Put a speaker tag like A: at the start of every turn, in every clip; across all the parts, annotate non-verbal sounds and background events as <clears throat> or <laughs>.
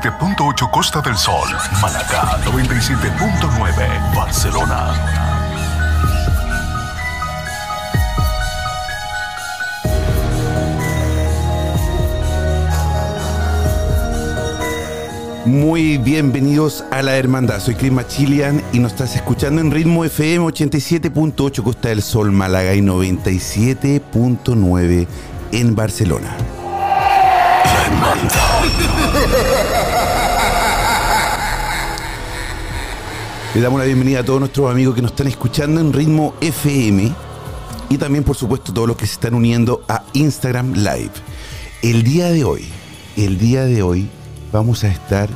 A: 87.8 Costa del Sol, Malacá 97.9 Barcelona.
B: Muy bienvenidos a la Hermandad. Soy Chris Machilian y nos estás escuchando en ritmo FM 87.8 Costa del Sol, Málaga y 97.9 en Barcelona. Le damos la bienvenida a todos nuestros amigos que nos están escuchando en ritmo FM y también, por supuesto, todos los que se están uniendo a Instagram Live. El día de hoy, el día de hoy, vamos a estar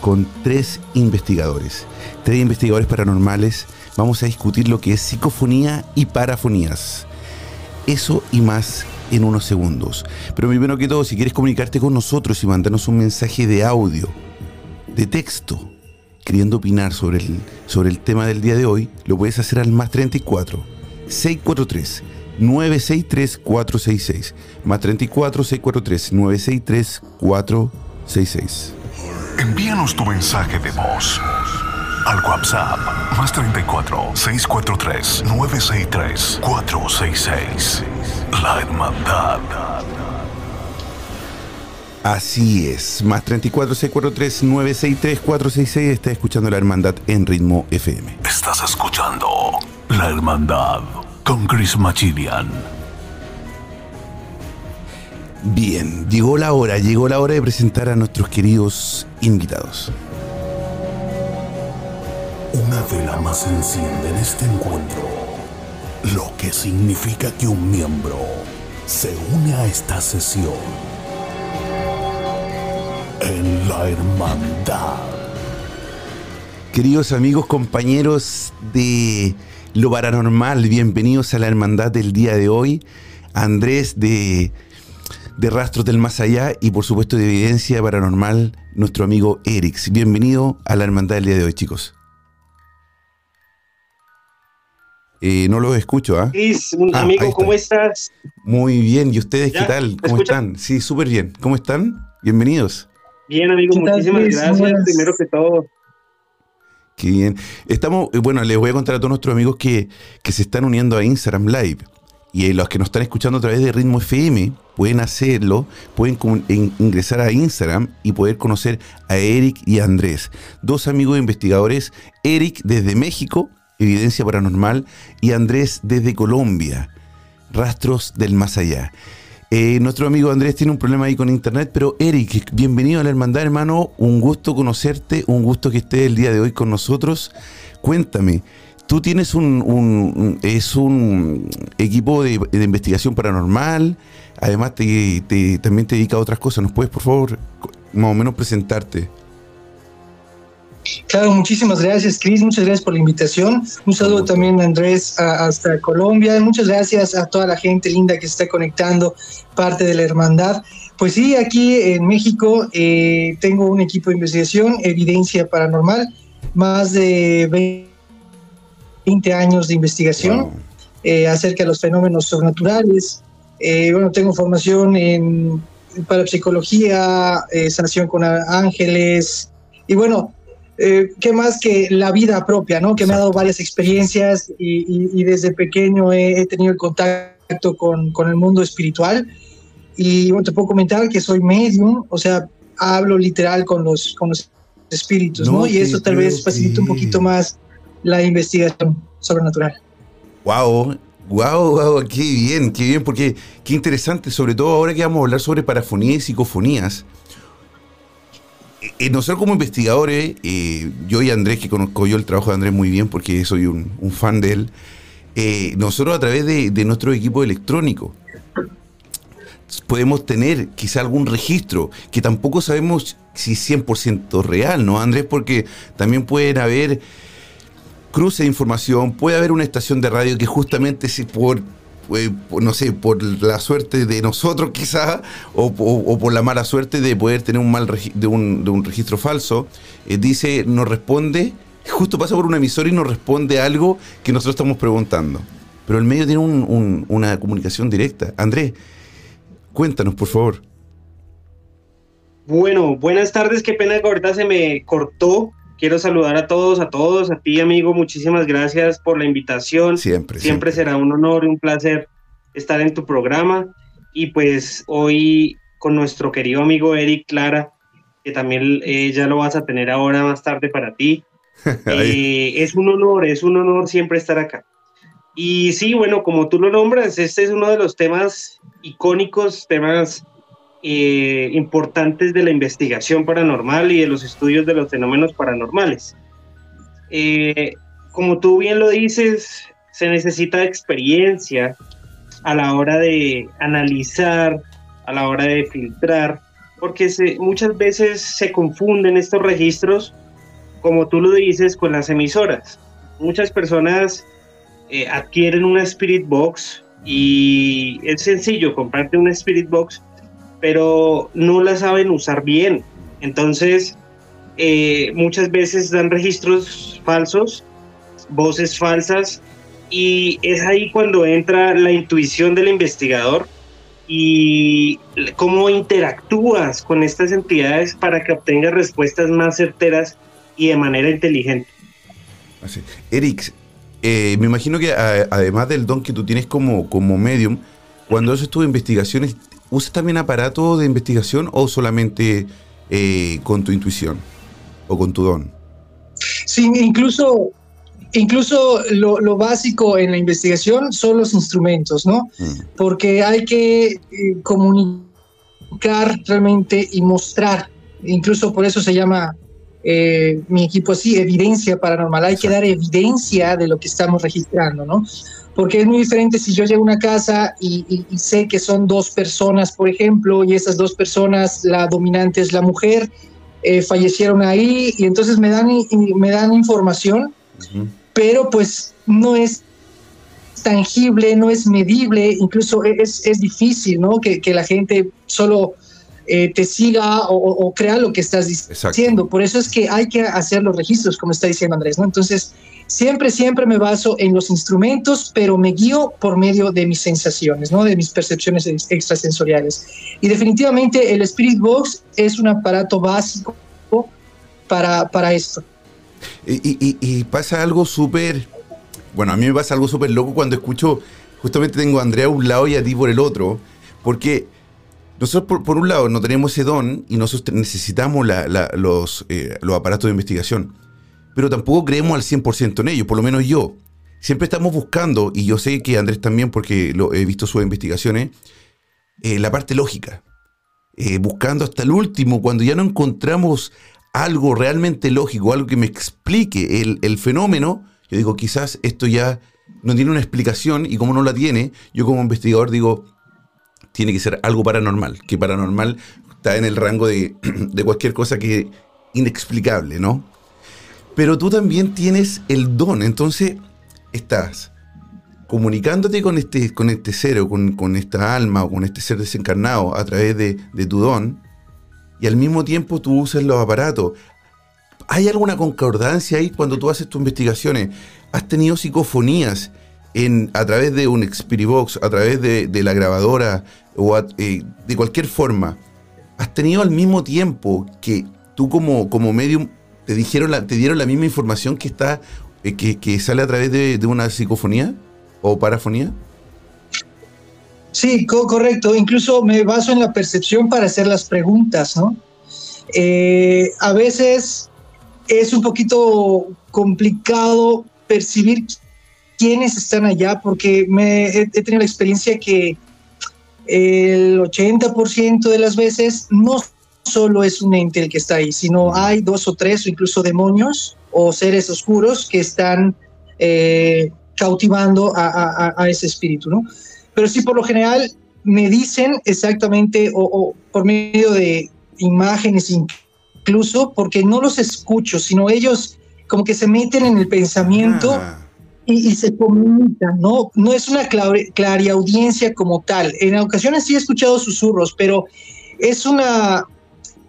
B: con tres investigadores, tres investigadores paranormales. Vamos a discutir lo que es psicofonía y parafonías. Eso y más en unos segundos. Pero primero que todo, si quieres comunicarte con nosotros y mandarnos un mensaje de audio, de texto, queriendo opinar sobre el, sobre el tema del día de hoy, lo puedes hacer al más 34 643 963 466 más 34 643 963 466
A: Envíanos tu mensaje de voz al WhatsApp más 34 643 963 466. La Hermandad.
B: Así es, más 34 643 963 466 está escuchando la hermandad en ritmo FM.
A: Estás escuchando La Hermandad con Chris Machilian.
B: Bien, llegó la hora, llegó la hora de presentar a nuestros queridos invitados.
A: Una vela más se enciende en este encuentro, lo que significa que un miembro se une a esta sesión en la hermandad.
B: Queridos amigos, compañeros de lo paranormal, bienvenidos a la hermandad del día de hoy. Andrés de, de Rastros del Más Allá y por supuesto de Evidencia Paranormal, nuestro amigo Erix. Bienvenido a la hermandad del día de hoy, chicos. Eh, no los escucho, ¿ah?
C: Un
B: Ah,
C: amigo. ¿cómo estás?
B: Muy bien, ¿y ustedes qué tal?
C: ¿Me
B: ¿Cómo están? Sí, súper bien. ¿Cómo están? Bienvenidos.
C: Bien, amigo,
D: ¿Qué tal,
C: muchísimas gracias.
D: Buenas.
C: Primero que todo,
B: Qué bien. Estamos, eh, bueno, les voy a contar a todos nuestros amigos que, que se están uniendo a Instagram Live. Y eh, los que nos están escuchando a través de Ritmo FM pueden hacerlo, pueden ingresar a Instagram y poder conocer a Eric y a Andrés, dos amigos investigadores, Eric desde México, Evidencia Paranormal, y Andrés desde Colombia, Rastros del Más Allá. Eh, nuestro amigo Andrés tiene un problema ahí con internet, pero Eric, bienvenido a la hermandad, hermano. Un gusto conocerte, un gusto que estés el día de hoy con nosotros. Cuéntame, tú tienes un, es un equipo de, investigación paranormal, además te, también te dedica a otras cosas. ¿Nos puedes, por favor, más o menos presentarte?
D: Claro, muchísimas gracias, Cris. Muchas gracias por la invitación. Un saludo también, Andrés, a- hasta Colombia. Muchas gracias a toda la gente linda que se está conectando, parte de la hermandad. Pues sí, aquí en México eh, tengo un equipo de investigación, Evidencia Paranormal, más de 20 años de investigación
B: Wow.
D: eh, acerca de los fenómenos sobrenaturales. Eh, bueno, tengo formación en parapsicología, eh, sanación con ángeles. Y bueno, eh, ¿qué más que la vida propia, ¿no? Que me ha dado varias experiencias y, y- y desde pequeño he, he tenido el contacto con, con el mundo espiritual. Y bueno, te puedo comentar que soy medium, o sea, hablo literal con los, con los espíritus,
B: No
D: ¿no? Y eso tal vez facilita un
B: creer.
D: poquito más la investigación sobrenatural.
B: Wow, wow, wow, qué bien, qué bien, porque qué interesante, sobre todo ahora que vamos a hablar sobre parafonías y psicofonías. Eh, eh, nosotros como investigadores, eh, yo y Andrés, que conozco yo el trabajo de Andrés muy bien porque soy un, fan de él, nosotros a través de, de nuestro equipo electrónico podemos tener quizá algún registro que tampoco sabemos si es 100% real, ¿no, Andrés? Porque también pueden haber cruce de información, puede haber una estación de radio que justamente si por, eh, no sé, por la suerte de nosotros quizá, o, por la mala suerte de poder tener un mal de, un, de un registro falso, eh, dice, nos responde, justo pasa por una emisora y nos responde algo que nosotros estamos preguntando. Pero el medio tiene un- un- una comunicación directa. Andrés, cuéntanos, por favor.
C: Bueno, buenas tardes, qué pena que ahorita se me cortó. Quiero saludar a todos, a todos, a ti amigo, muchísimas gracias por la invitación.
B: Siempre,
C: Siempre será un honor y un placer estar en tu programa. Y pues hoy con nuestro querido amigo Eric Clara, que también eh, ya lo vas a tener ahora más tarde para ti. <laughs> Eh, es un honor, es un honor siempre estar acá. Y sí, bueno, como tú lo nombras, este es uno de los temas icónicos, temas eh, importantes de la investigación paranormal y de los estudios de los fenómenos paranormales. Eh, como tú bien lo dices, se necesita experiencia a la hora de analizar, a la hora de filtrar, porque muchas veces se confunden estos registros, como tú lo dices, con las emisoras. Muchas personas eh, adquieren una Spirit Box y es sencillo comprarte una Spirit Box, pero no la saben usar bien. Entonces, eh, muchas veces dan registros falsos, voces falsas, y es ahí cuando entra la intuición del investigador y cómo interactúas con estas entidades para que obtengas respuestas más certeras y de manera inteligente.
B: Eric, eh, me imagino que además del don que tú tienes como, como medium, cuando haces tus investigaciones, ¿usas también aparato de investigación o solamente eh, con tu intuición o con tu don?
D: Sí, incluso, incluso lo, lo básico en la investigación son los instrumentos, ¿no?
B: Mm.
D: Porque hay que eh, comunicar realmente y mostrar. Incluso por eso se llama eh, mi equipo así, evidencia paranormal. Hay que dar evidencia de lo que estamos registrando, ¿no? Porque es muy diferente si yo llego a una casa y, y- y sé que son dos personas, por ejemplo, y esas dos personas, la dominante es la mujer, eh, fallecieron ahí, y entonces me dan, y- me dan información
B: Ujú.
D: pero pues no es tangible, no es medible, incluso e-, es, es difícil, ¿no? Que, que la gente solo eh, te siga o, crea lo que estás
B: Exacto.
D: diciendo. Por eso es que hay que hacer los registros, como está diciendo Andrés, ¿no? Entonces, siempre, siempre me baso en los instrumentos, pero me guío por medio de mis sensaciones, ¿no? De mis percepciones ex- extrasensoriales. Y definitivamente el Spirit Box es un aparato básico para, para esto.
B: Y, y- y- y pasa algo súper. Bueno, a mí me pasa algo súper loco cuando escucho. Justamente tengo a Andrea a un lado y a ti por el otro. Porque nosotros, por, un lado, no tenemos ese don y nosotros necesitamos eh, los aparatos de investigación. Pero tampoco creemos al 100% en ellos, por lo menos yo. Siempre estamos buscando, y yo sé que Andrés también, porque he visto sus investigaciones, eh, la parte lógica. Eh, buscando hasta el último, cuando ya no encontramos algo realmente lógico, algo que me explique el fenómeno, yo digo, quizás esto ya no tiene una explicación y como no la tiene, yo como investigador digo, tiene que ser algo paranormal, que paranormal está en el rango de, <clears throat> de cualquier cosa que inexplicable, ¿no? Pero tú también tienes el don, entonces estás comunicándote con este, con este ser o con, con esta alma o con este ser desencarnado a través de, de tu don, y al mismo tiempo tú usas los aparatos. ¿Hay alguna concordancia ahí cuando tú haces tus investigaciones? ¿Has tenido psicofonías en, a través de un Xperibox, a través de la grabadora o eh, de cualquier forma? ¿Has tenido al mismo tiempo que tú como, como medium ¿Te, dijeron la, ¿Te dieron la misma información que, está, eh, que, sale a través de, una psicofonía o parafonía?
D: Sí, correcto. Incluso me baso en la percepción para hacer las preguntas, ¿no? Eh, a veces es un poquito complicado percibir quiénes están allá, porque me, he, tenido la experiencia que el 80% de las veces no solo es un ente el que está ahí, sino hay dos o tres o incluso demonios o seres oscuros que están eh, cautivando a, ese espíritu, ¿no? Pero sí, por lo general, me dicen exactamente, o, por medio de imágenes incluso, porque no los escucho, sino ellos como que se meten en el pensamiento. Ah y, se comunican, ¿no? No es una clariaudiencia como tal. En ocasiones sí he escuchado susurros, pero es una,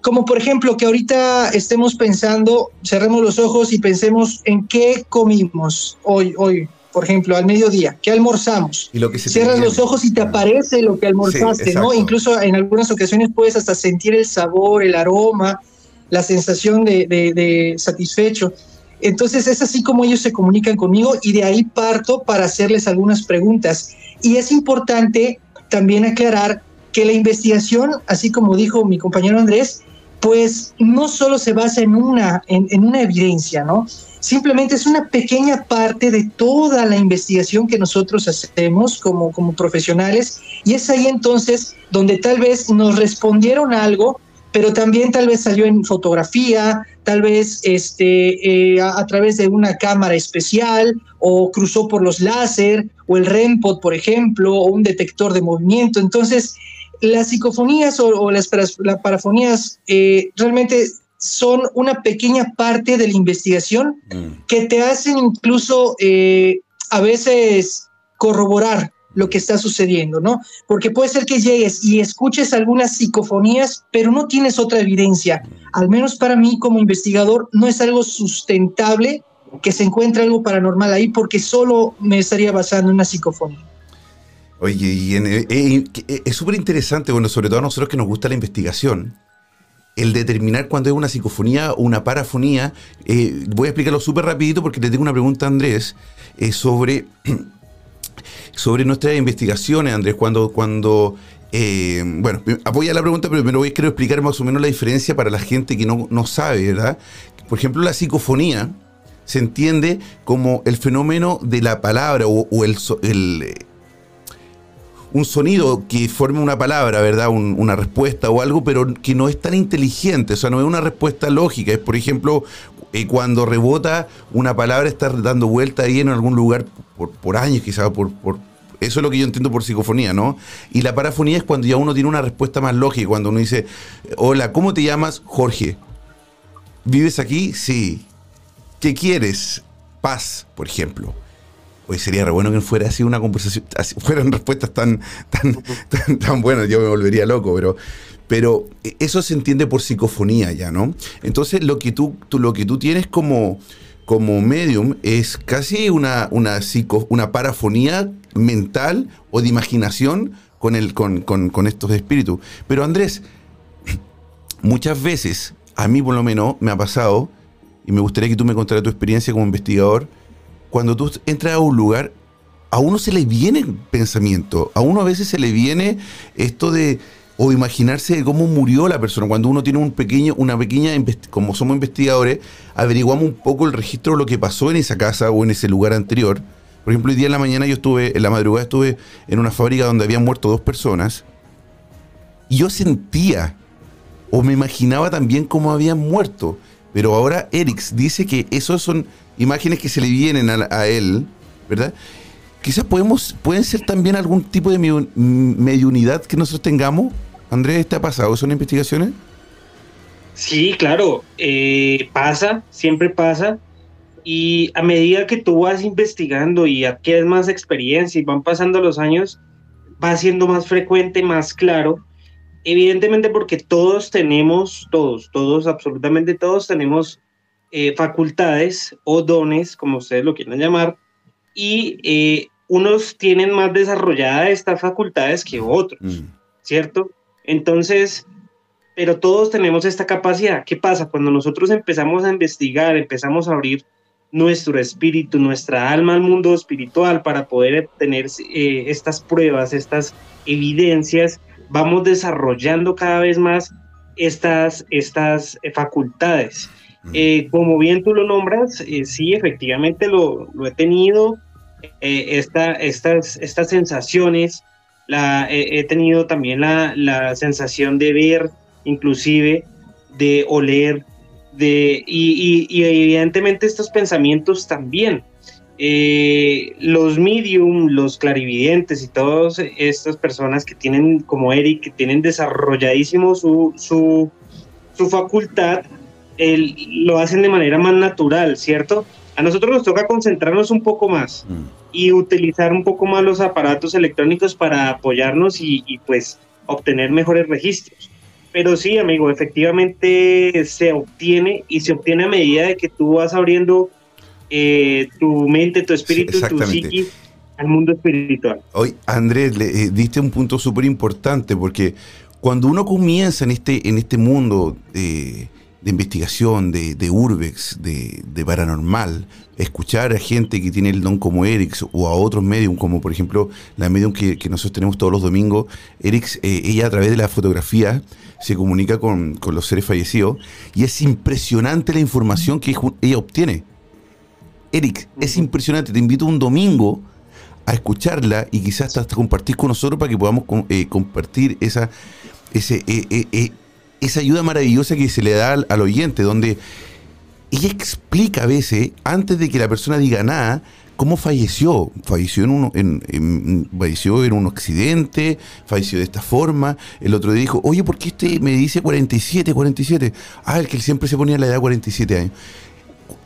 D: como por ejemplo que ahorita estemos pensando, cerremos los ojos y pensemos en qué comimos hoy, hoy, por ejemplo, al mediodía, qué almorzamos. Y lo que Cierras los ojos y te aparece lo que almorzaste, ¿no? Incluso en algunas ocasiones puedes hasta sentir el sabor, el aroma, la sensación de, de satisfecho. Entonces es así como ellos se comunican conmigo y de ahí parto para hacerles algunas preguntas. Y es importante también aclarar que la investigación, así como dijo mi compañero Andrés, pues no solo se basa en una, en, una evidencia, ¿no? Simplemente es una pequeña parte de toda la investigación que nosotros hacemos como, como profesionales y es ahí entonces donde tal vez nos respondieron algo pero también tal vez salió en fotografía, tal vez este, eh, a, través de una cámara especial o cruzó por los láser o el REMPOD, por ejemplo, o un detector de movimiento. Entonces, las psicofonías o, las, parafonías eh, realmente son una pequeña parte de la investigación mm. que te hacen incluso eh, a veces corroborar lo que está sucediendo, ¿no? Porque puede ser que llegues y escuches algunas psicofonías, pero no tienes otra evidencia. Al menos para mí como investigador no es algo sustentable que se encuentre algo paranormal ahí porque solo me estaría basando en una psicofonía.
B: Oye, y eh, eh, eh, es súper interesante, bueno, sobre todo a nosotros que nos gusta la investigación, el determinar cuándo es una psicofonía o una parafonía. voy a explicarlo súper rapidito porque le tengo una pregunta Andrés sobre <clears throat> sobre nuestras investigaciones, Andrés, cuando, cuando eh, bueno, voy a la pregunta, pero primero voy, quiero explicar más o menos la diferencia para la gente que no, no sabe, ¿verdad? Por ejemplo, la psicofonía se entiende como el fenómeno de la palabra o, el, el, un sonido que forme una palabra, ¿verdad? una respuesta o algo, pero que no es tan inteligente, o sea, no es una respuesta lógica. Es, por ejemplo, eh, cuando rebota una palabra, está dando vuelta ahí en algún lugar por, años, quizás por, eso es lo que yo entiendo por psicofonía, ¿no? Y la parafonía es cuando ya uno tiene una respuesta más lógica, cuando uno dice, hola, ¿cómo te llamas? Jorge. ¿Vives aquí? Sí. ¿Qué quieres? Paz, por ejemplo. Hoy sería re bueno que fuera así una conversación, fueran <laughs> respuestas tan, tan, tan, buenas, yo me volvería loco, pero, pero eso se entiende por psicofonía ya, ¿no? Entonces lo que tú, tú lo que tú tienes como, como medium es casi una, una, psico, una parafonía mental o de imaginación con, el, con, con, estos espíritus. Pero Andrés, muchas veces, a mí por lo menos me ha pasado, y me gustaría que tú me contaras tu experiencia como investigador, cuando tú entras a un lugar, a uno se le viene pensamiento, a uno a veces se le viene esto de o imaginarse de cómo murió la persona. Cuando uno tiene un pequeño, una pequeña, como somos investigadores, averiguamos un poco el registro de lo que pasó en esa casa o en ese lugar anterior por ejemplo, hoy día en la mañana yo estuve, en la madrugada estuve en una fábrica donde habían muerto dos personas y yo sentía o me imaginaba también cómo habían muerto. Pero ahora Erix dice que esos son imágenes que se le vienen a, él, ¿verdad? Quizás podemos, pueden ser también algún tipo de mediunidad que nosotros tengamos. Andrés, ¿te ha pasado? ¿Son investigaciones?
C: Sí, claro, eh, pasa, siempre pasa. Y a medida que tú vas investigando y adquieres más experiencia y van pasando los años, va siendo más frecuente, más claro. Evidentemente porque todos tenemos, todos, todos, absolutamente todos tenemos eh, facultades o dones, como ustedes lo quieran llamar, y eh, unos tienen más desarrolladas estas facultades que otros, mm. ¿cierto? Entonces, pero todos tenemos esta capacidad. ¿Qué pasa? Cuando nosotros empezamos a investigar, empezamos a abrir nuestro espíritu, nuestra alma al mundo espiritual para poder obtener eh, estas pruebas, estas evidencias, vamos desarrollando cada vez más estas, estas facultades. Eh, como bien tú lo nombras, eh, sí, efectivamente lo, he tenido, esta, estas, estas sensaciones, he tenido también la, la sensación de ver, inclusive de oler, de, y, evidentemente estos pensamientos también. Eh, los medium, los clarividentes y todas estas personas que tienen, como Eric, que tienen desarrolladísimo su, su, su facultad, lo hacen de manera más natural, ¿cierto? A nosotros nos toca concentrarnos un poco más mm. y utilizar un poco más los aparatos electrónicos para apoyarnos y, y pues obtener mejores registros. Pero sí, amigo, efectivamente se obtiene y se obtiene a medida de que tú vas abriendo eh, tu mente, tu espíritu, tu psiquis al mundo espiritual.
B: Hoy, Andrés, le eh, diste un punto súper importante porque cuando uno comienza en este, en este mundo de, investigación, de, de urbex, de, de, paranormal, escuchar a gente que tiene el don como Erix o a otros medium, como por ejemplo la medium que, nosotros tenemos todos los domingos, Erix, eh, ella a través de la fotografía se comunica con, los seres fallecidos y es impresionante la información que ella obtiene. Eric, es impresionante, te invito un domingo a escucharla y quizás hasta compartir con nosotros para que podamos eh, compartir esa, ese, eh, esa ayuda maravillosa que se le da al, al oyente, donde ella explica a veces, antes de que la persona diga nada, cómo falleció. Falleció en, un, en, falleció en un accidente, falleció de esta forma. El otro día dijo, oye, ¿por qué este me dice 47, 47? Ah, el que siempre se ponía la edad 47 años.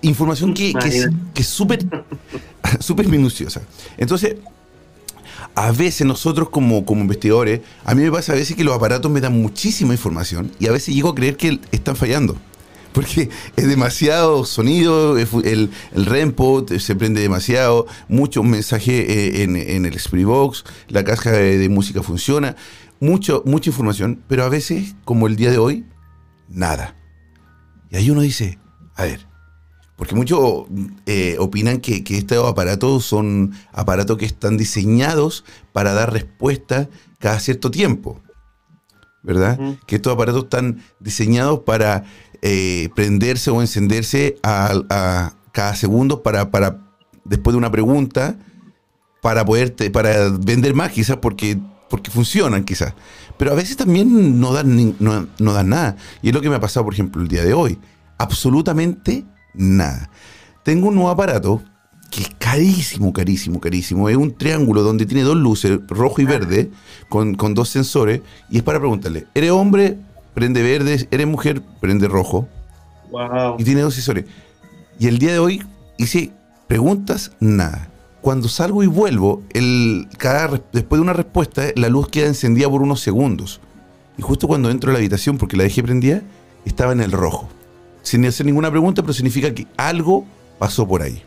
B: Información que, que, es súper <laughs> súper minuciosa. Entonces, a veces nosotros como, como investigadores, a mí me pasa a veces que los aparatos me dan muchísima información y a veces llego a creer que están fallando porque es demasiado sonido, el, el REMPO se prende demasiado, muchos mensajes eh, en, en, el Box, la caja de, música funciona, mucho, mucha información, pero a veces, como el día de hoy, nada. Y ahí uno dice, a ver, porque muchos eh, opinan que, que, estos aparatos son aparatos que están diseñados para dar respuesta cada cierto tiempo. ¿Verdad? Que estos aparatos están diseñados para eh, prenderse o encenderse a, cada segundo para, para, después de una pregunta, para poder para vender más quizás porque, porque funcionan quizás. Pero a veces también no dan, no, no dan nada. Y es lo que me ha pasado, por ejemplo, el día de hoy. Absolutamente nada. Tengo un nuevo aparato que es carísimo, carísimo, carísimo. Es un triángulo donde tiene dos luces, rojo y verde, con, con dos sensores. Y es para preguntarle, ¿eres hombre prende verde, eres mujer, prende rojo. Y tiene dos sensores. Y el día de hoy hice preguntas, nada. Cuando salgo y vuelvo, el, cada, después de una respuesta, la luz queda encendida por unos segundos. Y justo cuando entro a la habitación, porque la dejé prendida, estaba en el rojo. Sin hacer ninguna pregunta, pero significa que algo pasó por ahí.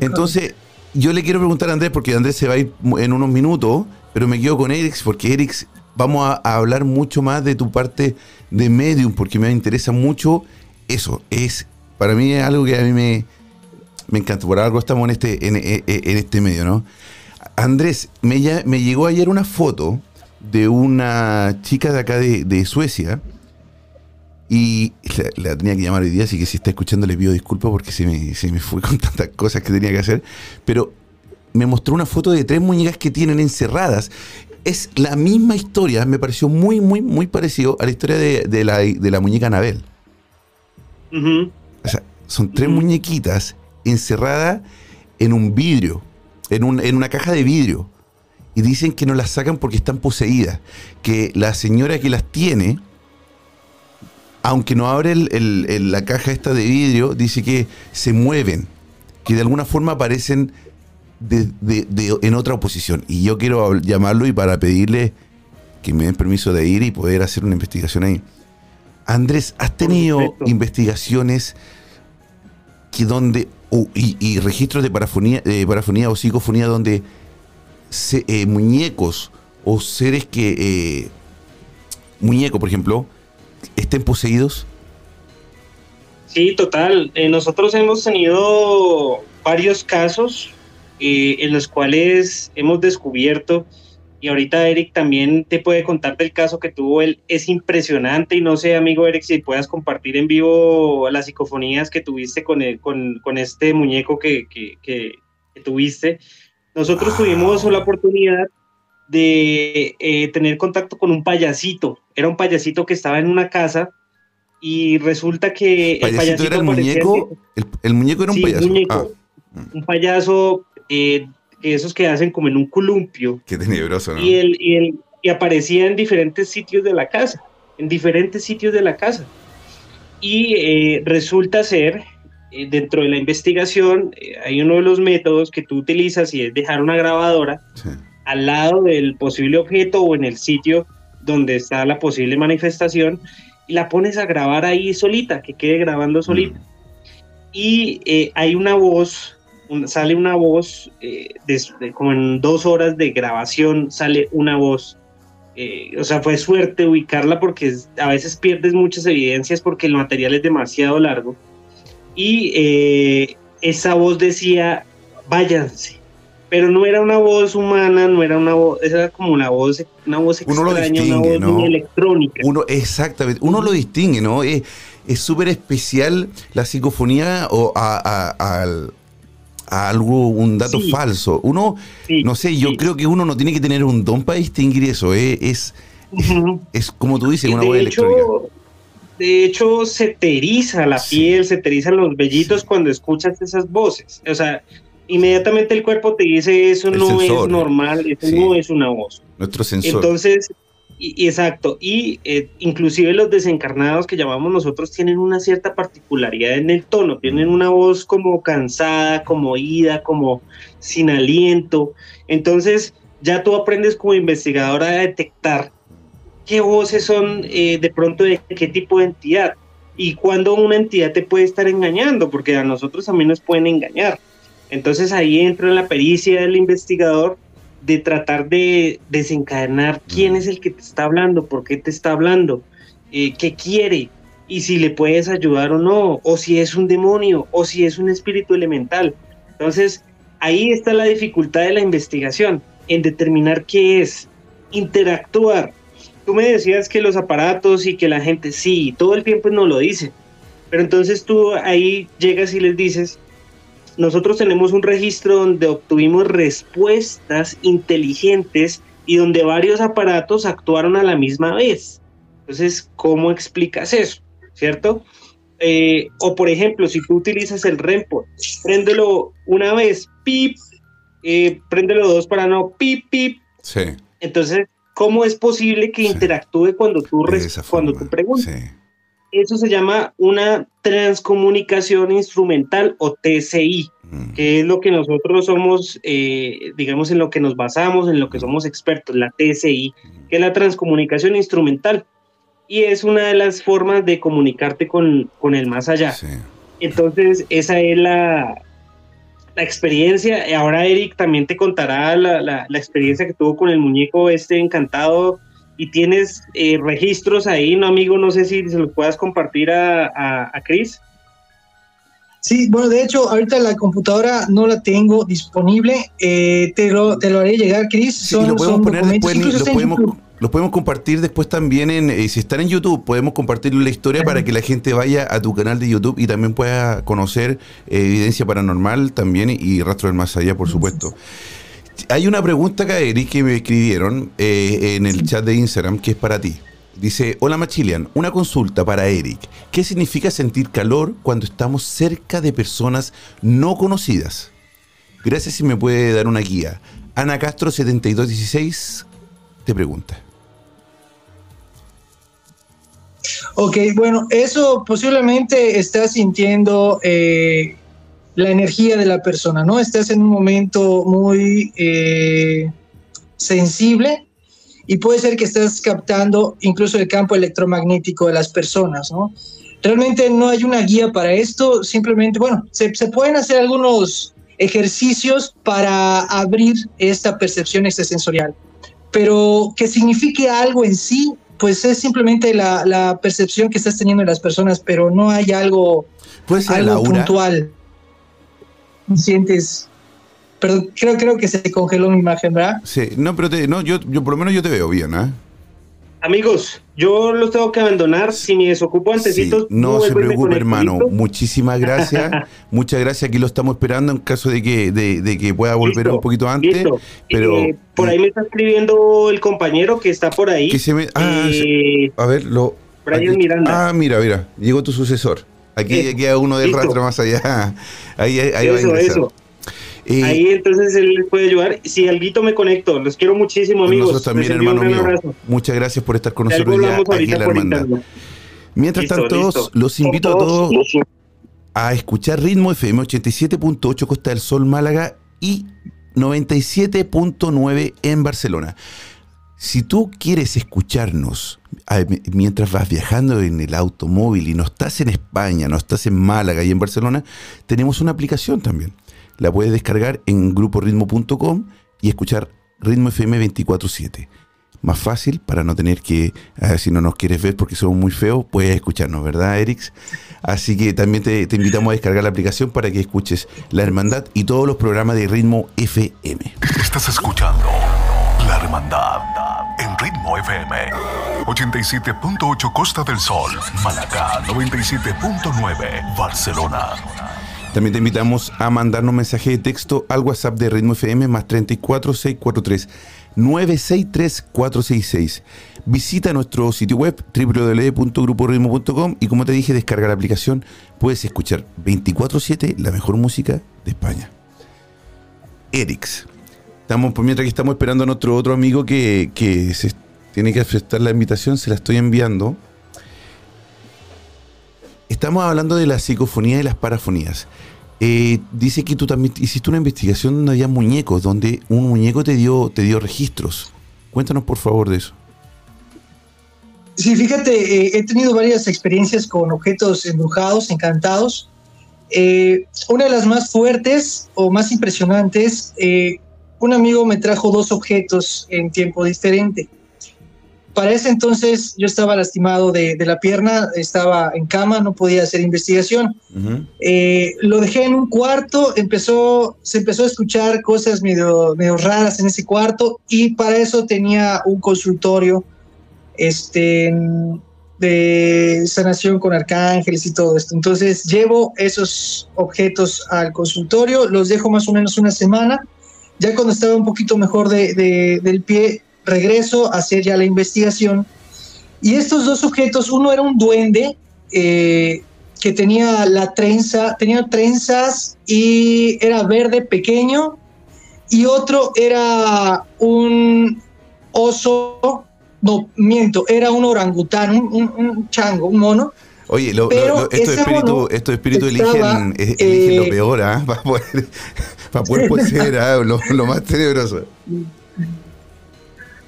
B: Entonces, yo le quiero preguntar a Andrés, porque Andrés se va a ir en unos minutos, pero me quedo con Erix, porque Erix vamos a, hablar mucho más de tu parte de medium, porque me interesa mucho eso. Es, para mí es algo que a mí me, me encanta. Por algo estamos en este, en, este medio, ¿no? Andrés, me, me, llegó ayer una foto de una chica de acá de, Suecia. Y la, tenía que llamar hoy día, así que si está escuchando le pido disculpas porque se me, se me fue <laughs> con tantas cosas que tenía que hacer. Pero me mostró una foto de tres muñecas que tienen encerradas es la misma historia, me pareció muy, muy, muy parecido a la historia de, la, muñeca Anabel. O sea, son tres muñequitas encerradas en un vidrio, en, en una caja de vidrio. Y dicen que no las sacan porque están poseídas. Que la señora que las tiene, aunque no abre la caja esta de vidrio, dice que se mueven, que de alguna forma aparecen de, en otra oposición. Y yo quiero llamarlo y para pedirle que me den permiso de ir y poder hacer una investigación ahí. Andrés, ¿has tenido investigaciones que donde y, registros de parafonía, parafonía o psicofonía donde eh, muñecos o seres que eh, muñeco, por ejemplo, estén poseídos?
C: Sí, total. Eh, nosotros hemos tenido varios casos eh, en los cuales hemos descubierto, y ahorita Eric también te puede contar del caso que tuvo él, es impresionante y no sé, amigo Eric, si puedas compartir en vivo las psicofonías que tuviste con, con, con, este muñeco que, que, tuviste. Nosotros tuvimos la oportunidad de eh, tener contacto con un payasito, era un payasito que estaba en una casa y resulta que
B: el payasito era el muñeco, el, muñeco era un payaso.
C: Ah. Un payaso, eh, esos que hacen como en un columpio.
B: Qué tenebroso, ¿no?
C: Y, él, y, él, y aparecía en diferentes sitios de la casa, en diferentes sitios de la casa. Y eh, resulta ser, eh, dentro de la investigación, hay uno de los métodos que tú utilizas y es dejar una grabadora al lado del posible objeto o en el sitio donde está la posible manifestación y la pones a grabar ahí solita, que quede grabando solita. Y eh, hay una voz, sale una voz, eh, como en dos horas de grabación sale una voz. Eh, o sea, fue suerte ubicarla porque a veces pierdes muchas evidencias porque el material es demasiado largo. Y esa voz decía, váyanse, pero no era una voz humana, no era una voz, era como una voz, una voz extraña, una voz electrónica.
B: Uno, exactamente, uno lo distingue, ¿no? Es súper especial la psicofonía o a, algo, un dato falso. Uno, no sé, yo creo que uno no tiene que tener un don para distinguir eso, ¿eh? es, es, como tú dices, una voz electrónica.
C: De hecho, se te eriza la piel, se te erizan los vellitos cuando escuchas esas voces. O sea, inmediatamente el cuerpo te dice eso no es normal, eso no es una voz.
B: Nuestro sensor.
C: Entonces, y, exacto, y eh, inclusive los desencarnados que llamamos nosotros tienen una cierta particularidad en el tono, tienen una voz como cansada, como ida, como sin aliento. Entonces, ya tú aprendes como investigador a detectar qué voces son eh, de pronto de qué tipo de entidad y cuando una entidad te puede estar engañando, porque a nosotros también nos pueden engañar. Entonces ahí entra la pericia del investigador de tratar de desencadenar quién es el que te está hablando, por qué te está hablando, eh, qué quiere y si le puedes ayudar o no, o si es un demonio, o si es un espíritu elemental. Entonces ahí está la dificultad de la investigación, en determinar qué es, interactuar. Tú me decías que los aparatos y que la gente, sí, todo el tiempo no lo dice, pero entonces tú ahí llegas y les dices, nosotros tenemos un registro donde obtuvimos respuestas inteligentes y donde varios aparatos actuaron a la misma vez. Entonces, ¿cómo explicas eso? ¿Cierto? Eh, o por ejemplo, si tú utilizas el REMPO, préndelo una vez, pip, eh, préndelo dos para no, pip, pip.
B: Sí.
C: Entonces, ¿cómo es posible que interactúe cuando tú, cuando tú preguntas? Sí. Eso se llama una transcomunicación instrumental o TCI, mm. que es lo que nosotros somos, eh, digamos, en lo que nos basamos, en lo que mm. somos expertos, la TCI, mm. que es la transcomunicación instrumental. Y es una de las formas de comunicarte con, con el más allá. Entonces, esa es la, la experiencia. Ahora Eric también te contará la, la, la experiencia que tuvo con el muñeco este encantado y tienes eh, registros ahí, ¿no, amigo? No sé si se los puedas compartir a, a, Chris.
D: Sí, bueno, de hecho, ahorita la computadora no la tengo disponible. Eh, te, lo, te lo haré llegar, Chris.
B: Sí, lo podemos poner después, lo podemos, lo podemos compartir después también en, eh, si están en YouTube, podemos compartir la historia para que la gente vaya a tu canal de YouTube y también pueda conocer evidencia paranormal también y, rastro del más allá, por supuesto. Hay una pregunta acá, Eric, que me escribieron eh, en el chat de Instagram que es para ti. Dice, hola Machilian, una consulta para Eric. ¿Qué significa sentir calor cuando estamos cerca de personas no conocidas? Gracias si me puede dar una guía. Ana Castro 7216 te pregunta.
D: Ok, bueno, eso posiblemente está sintiendo eh, la energía de la persona, ¿no? Estás en un momento muy eh, sensible y puede ser que estés captando incluso el campo electromagnético de las personas, ¿no? Realmente no hay una guía para esto, simplemente, bueno, se, se pueden hacer algunos ejercicios para abrir esta percepción extrasensorial, pero que signifique algo en sí, pues es simplemente la, la percepción que estás teniendo de las personas, pero no hay algo,
B: Puede ser
D: algo
B: Laura.
D: puntual. Sientes, perdón, creo, creo que se congeló mi imagen, ¿verdad?
B: Sí, no, pero te- no, yo, yo por lo menos yo te veo bien, ¿ah?
C: Amigos, yo los tengo que abandonar. Si me desocupo antecitos,
B: Sí, no se preocupe, hermano. Muchísimas gracias. <laughs> Muchas gracias. Aquí lo estamos esperando en caso de que, de, de que pueda volver
C: Listo,
B: un poquito antes.
C: listo.
B: Pero
C: Eh, por ahí me está escribiendo el compañero que está por ahí.
B: que se me- ah,
C: Eh,
B: a ver, lo.
C: Brian
B: aquí-
C: Miranda.
B: Ah, mira, mira. Llegó tu sucesor. Aquí
C: Eso,
B: queda uno del
C: listo.
B: rastro más allá. <laughs> Ahí, ahí, va a
C: eso, Ahí entonces él les puede ayudar. Si alguito me conecto, los quiero muchísimo, amigos.
B: nosotros también, hermano mío.
C: abrazo.
B: Muchas gracias por estar con nosotros ya aquí en la hermandad. Mientras
C: Listo,
B: tanto,
C: listo.
B: los invito a todos a escuchar Ritmo FM 87.8 Costa del Sol Málaga y 97.9 en Barcelona. Si tú quieres escucharnos mientras vas viajando en el automóvil y no estás en España, no estás en Málaga y en Barcelona, tenemos una aplicación también. La puedes descargar en gruporitmo.com y escuchar Ritmo FM 24/7. Más fácil para no tener que, si no nos quieres ver porque somos muy feos, puedes escucharnos, ¿verdad, Erix? Así que también te, te invitamos a descargar la aplicación para que escuches La Hermandad y todos los programas de Ritmo FM.
A: Estás escuchando La Hermandad en Ritmo FM 87.8 Costa del Sol, Málaga 97.9 Barcelona.
B: También te invitamos a mandarnos mensaje de texto al WhatsApp de Ritmo FM más 34 643 963 466. Visita nuestro sitio web www.gruporitmo.com y como te dije, descarga la aplicación. Puedes escuchar 24/7 la mejor música de España. Erix. Estamos, por mientras que estamos esperando a nuestro otro amigo que, que se tiene que aceptar la invitación, se la estoy enviando. Estamos hablando de la psicofonía y las parafonías. Eh, dice que tú también hiciste una investigación donde había muñecos, donde un muñeco te dio, te dio registros. Cuéntanos por favor de eso.
D: Sí, fíjate, eh, he tenido varias experiencias con objetos embrujados, encantados. Eh, una de las más fuertes o más impresionantes, un amigo me trajo dos objetos en tiempo diferente. Para ese entonces yo estaba lastimado de, de la pierna, estaba en cama, no podía hacer investigación. Eh, lo dejé en un cuarto, empezó, se empezó a escuchar cosas medio, medio raras en ese cuarto y para eso tenía un consultorio este, de sanación con arcángeles y todo esto. Entonces llevo esos objetos al consultorio, los dejo más o menos una semana. Ya cuando estaba un poquito mejor de, de, del pie, regreso a hacer ya la investigación. Y estos dos objetos, uno era un duende eh, que tenía la trenza, tenía trenzas y era verde pequeño, y otro era un oso no, miento, era un orangután, un, un, un chango, un mono.
B: Oye, lo, lo, lo, estos espíritus, espíritus
D: estaba,
B: eligen, eh, eligen lo
D: eh,
B: peor, ¿ah? <laughs> Para poder, para poder <laughs> poseer ¿ah? lo, más tenebroso.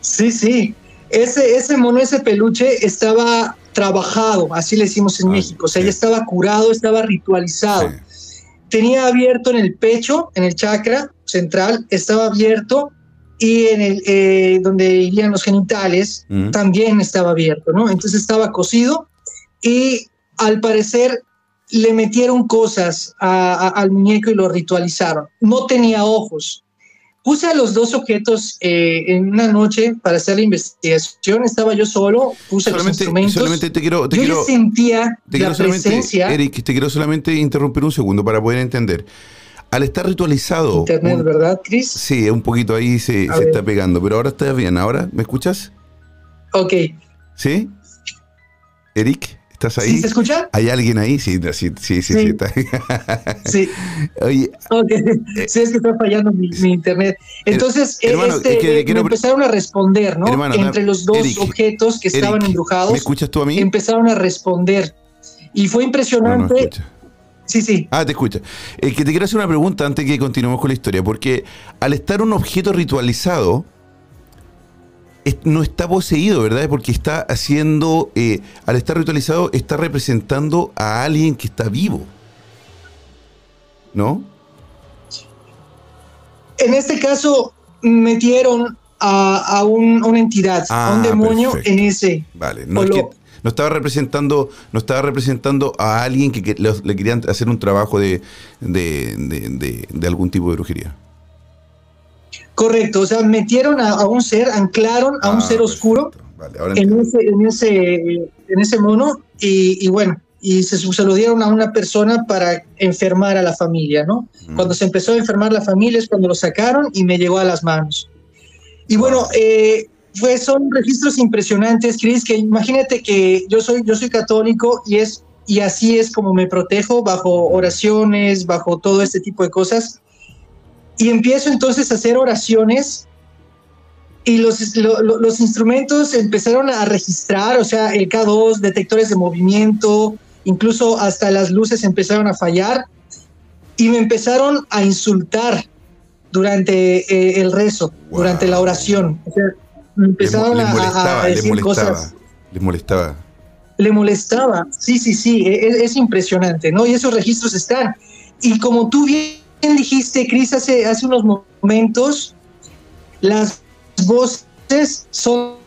D: Sí, sí. Ese, ese mono, ese peluche estaba trabajado, así le decimos en
B: Ah,
D: México. O sea,
B: sí.
D: ya estaba curado, estaba ritualizado.
B: Sí.
D: Tenía abierto en el pecho, en el chakra central, estaba abierto y en el eh, donde irían los genitales
B: Mm.
D: también estaba abierto, ¿no? Entonces estaba cosido y al parecer le metieron cosas a- a- al muñeco y lo ritualizaron. No tenía ojos. Puse a los dos objetos eh, en una noche para hacer la investigación. Estaba yo solo, puse los
B: Solamente,
D: instrumentos.
B: solamente te quiero, te
D: yo
B: quiero,
D: sentía
B: te
D: la
B: quiero
D: presencia.
B: Eric, te quiero solamente interrumpir un segundo para poder entender. Al estar ritualizado,
D: Internet,
B: un-
D: ¿verdad, Chris?
B: sí, un poquito ahí se, está pegando, pero ahora está bien. ¿Ahora me escuchas?
D: Ok.
B: ¿Sí? Eric, ¿estás ahí?
D: ¿Sí se escucha?
B: ¿Hay alguien ahí? Sí, sí, sí, sí. sí,
D: Sí.
B: está. <laughs>
D: Sí.
B: Oye,
D: Ok. Sí, es que está fallando mi, mi internet. Entonces,
B: Eh, hermano,
D: este,
B: es que le
D: eh,
B: quiero
D: me empezaron a responder, ¿no?
B: Hermano,
D: Entre los dos
B: Eric,
D: objetos que estaban
B: Eric,
D: embrujados,
B: ¿me escuchas tú a mí?
D: empezaron a responder. Y fue
B: No, no
D: impresionante. sí, sí.
B: Ah, te escucha. Es que te quiero hacer una pregunta antes que continuemos con la historia, porque al estar un objeto ritualizado, no está poseído, ¿verdad? Porque está haciendo, eh, al estar ritualizado, está representando a alguien que está vivo. ¿No?
D: En este caso, metieron a, a un- una entidad, a un
B: Ah,
D: demonio
B: perfecto.
D: en ese.
B: Vale, no
D: o
B: es
D: lo-
B: que no estaba representando, no estaba representando a alguien que, que le, le querían hacer un trabajo de, de, de- de- de algún tipo de brujería.
D: Correcto, o sea, metieron a, a un ser, anclaron a un
B: Ah,
D: ser oscuro
B: perfecto. Vale, ahora
D: en ese, en ese, en ese mono y, y bueno, y se, se lo dieron a una persona para enfermar a la familia, ¿no?
B: Mm.
D: Cuando se empezó a enfermar la familia es cuando lo sacaron y me llegó a las manos. Y bueno, eh, pues son registros impresionantes, Chris, que imagínate que yo soy, yo soy católico y es y así es como me protejo bajo oraciones, bajo todo este tipo de cosas. Y empiezo entonces a hacer oraciones y los, lo- lo- los instrumentos empezaron a registrar, o sea, el K2, detectores de movimiento, incluso hasta las luces empezaron a fallar y me empezaron a insultar durante eh, el rezo,
B: Wow.
D: durante la oración. O sea, me empezaron
B: les
D: a- a,
B: molestaba,
D: a decir
B: molestaba,
D: cosas.
B: les molestaba.
D: Le molestaba, sí, sí, sí, e- es, es impresionante, ¿no? Y esos registros están. Y como tú bien dijiste, Cris, hace, hace unos momentos, las voces son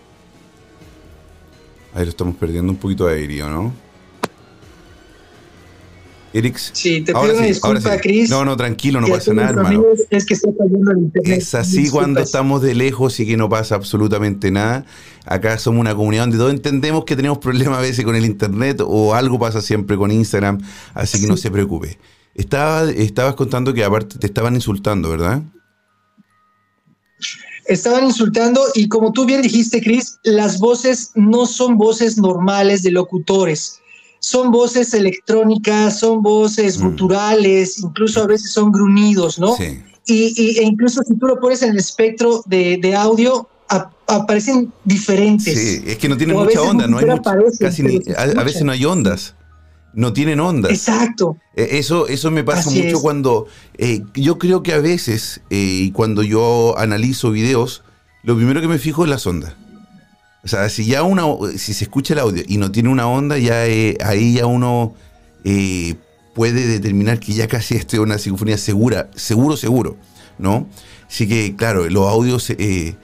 B: Ahí lo estamos perdiendo un poquito aéreo, ¿no? Erix.
D: Sí, te
B: ahora
D: pido una
B: sí, ahora
D: disculpa,
B: sí.
D: Chris.
B: No, no, tranquilo, no pasa nada, hermano.
D: Es que está el internet.
B: Es así
D: Disculpas.
B: cuando estamos de lejos y que no pasa absolutamente nada. Acá somos una comunidad donde todos entendemos que tenemos problemas a veces con el internet o algo pasa siempre con Instagram, así que no se preocupe. Estaba, estabas contando que aparte te estaban insultando, ¿verdad?
D: Estaban insultando y como tú bien dijiste, Chris, las voces no son voces normales de locutores. Son voces electrónicas, son voces
B: Mm.
D: guturales, incluso a veces son gruñidos, ¿no?
B: Sí.
D: Y, y- e incluso si tú lo pones en el espectro de, de audio, ap- aparecen diferentes.
B: Sí, es que no tienen mucha onda, no hay
D: siquiera
B: mucha-
D: aparecen,
B: casi ni- a, a veces no hay ondas. No tienen ondas.
D: Exacto.
B: Eh, Eso, eso me pasa
D: Así
B: mucho
D: es.
B: cuando eh, yo creo que a veces, eh, y cuando yo analizo videos, lo primero que me fijo es las ondas. O sea, si ya una, si se escucha el audio y no tiene una onda, ya eh, ahí ya uno eh, puede determinar que ya casi <laughs> esté una psicofonía segura, seguro, seguro, ¿no? Así que, claro, los audios eh,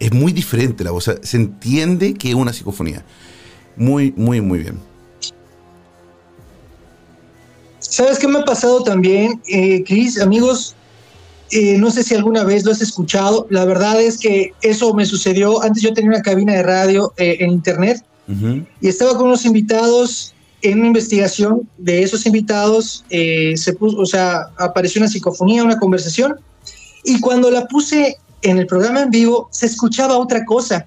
B: es muy diferente la voz. O sea, se entiende que es una psicofonía. Muy, muy, muy bien.
D: ¿Sabes qué me ha pasado también, eh, Chris? Amigos, eh, no sé si alguna vez lo has escuchado. La verdad es que eso me sucedió. Antes yo tenía una cabina de radio eh, en internet y estaba con unos invitados en una investigación de esos invitados. eh, se puso, o sea, apareció una psicofonía, una conversación. Y cuando la puse en el programa en vivo, se escuchaba otra cosa.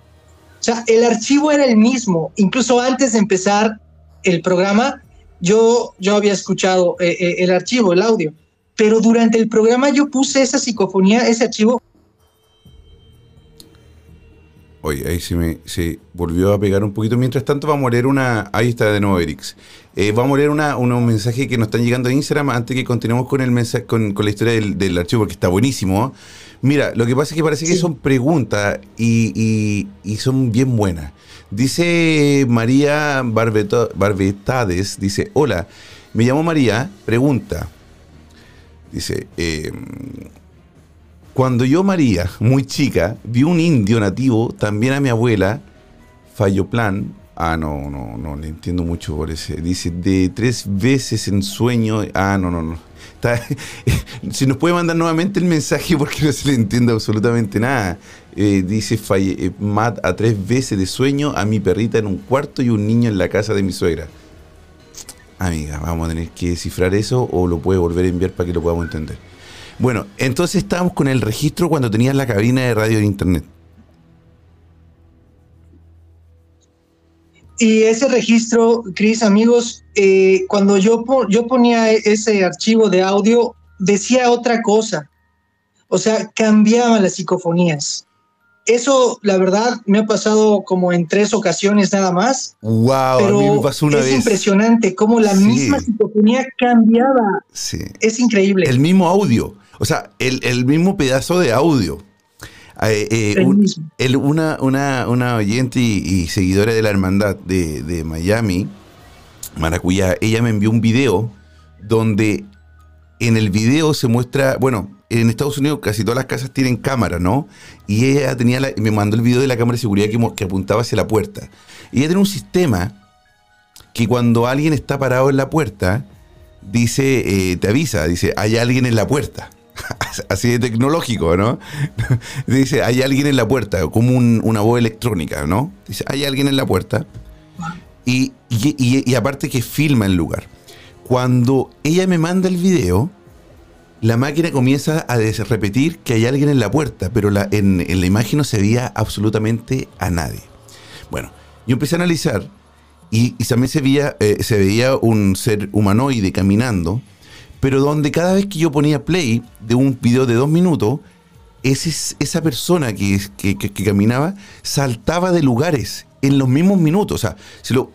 D: O sea, el archivo era el mismo. Incluso antes de empezar el programa, yo, yo había escuchado eh, eh, el archivo, el audio. Pero durante el programa yo puse esa psicofonía, ese archivo.
B: Oye, ahí se me se volvió a pegar un poquito. Mientras tanto, vamos a leer una. Ahí está de nuevo, Erix. Eh, vamos a leer una, unos mensajes que nos están llegando a Instagram antes que continuemos con el mensaje, con, con la historia del, del archivo, porque está buenísimo. Mira, lo que pasa es que parece que son preguntas y, y- y son bien buenas. Dice María Barbeto- Barbetades, dice, hola, me llamo María, pregunta. Dice, eh, cuando yo, María, muy chica, vi un indio nativo, también a mi abuela, Falloplan, ah, no, no, no le entiendo mucho por ese, dice, de tres veces en sueño, ah, no, no, no. Está- <laughs> si nos puede mandar nuevamente el mensaje porque no se le entiende absolutamente nada. Eh, dice, falle, eh, mat a tres veces de sueño a mi perrita en un cuarto y un niño en la casa de mi suegra. Amiga, vamos a tener que descifrar eso o lo puede volver a enviar para que lo podamos entender. Bueno, entonces estábamos con el registro cuando tenías la cabina de radio en internet.
D: Y ese registro, Cris, amigos, eh, cuando yo, yo ponía e- ese archivo de audio, decía otra cosa. O sea, cambiaban las psicofonías. Eso, la verdad, me ha pasado como en tres ocasiones nada más.
B: Wow,
D: pero
B: a mí me pasó una
D: es
B: vez.
D: impresionante cómo la
B: Sí.
D: misma psicofonía cambiaba.
B: Sí.
D: Es increíble.
B: El mismo audio. O sea, el, el mismo pedazo de audio. Eh, eh,
D: El
B: un-
D: mismo.
B: el- una, una, una oyente y, y seguidora de la hermandad de, de Miami, Maracuyá, ella me envió un video donde en el video se muestra, bueno, en Estados Unidos casi todas las casas tienen cámara, ¿no? Y ella tenía la, me mandó el video de la cámara de seguridad que, apuntaba hacia la puerta. Y ella tiene un sistema que cuando alguien está parado en la puerta, dice, eh, te avisa, dice, hay alguien en la puerta. <laughs> Así de tecnológico, ¿no? <laughs> dice, hay alguien en la puerta, como una voz electrónica, ¿no? Dice, hay alguien en la puerta. Y, aparte que filma el lugar. Cuando ella me manda el video, la máquina comienza a repetir que hay alguien en la puerta, pero en, la imagen no se veía absolutamente a nadie. Bueno, yo empecé a analizar y, también se veía, eh, se veía un ser humanoide caminando, pero donde cada vez que yo ponía play de un video de dos minutos, esa persona que, caminaba saltaba de lugares en los mismos minutos. O sea,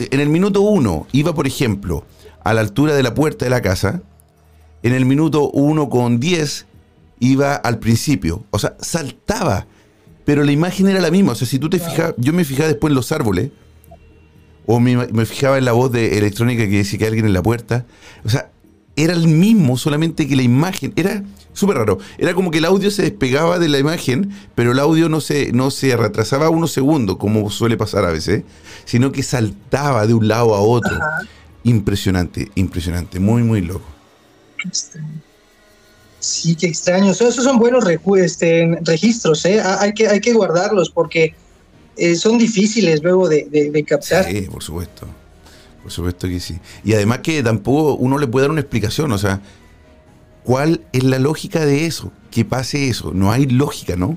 B: en el minuto uno iba, por ejemplo, a la altura de la puerta de la casa, en el minuto uno con diez iba al principio. O sea, saltaba. Pero la imagen era la misma. O sea, si tú te fijas, yo me fijaba después en los árboles o me, fijaba en la voz de electrónica que decía que alguien en la puerta. O sea, era el mismo, solamente que la imagen era súper raro. Era como que el audio se despegaba de la imagen, pero el audio no se, no se retrasaba unos segundos, como suele pasar a veces, sino que saltaba de un lado a otro. Impresionante, impresionante, muy, muy loco.
D: Sí, qué extraño. Esos son buenos este, registros, ¿eh? Hay que, hay que guardarlos porque eh, son difíciles luego de, captar.
B: Sí, por supuesto. Por supuesto que sí. Y además que tampoco uno le puede dar una explicación, o sea, ¿cuál es la lógica de eso? Que pase eso. No hay lógica, ¿no?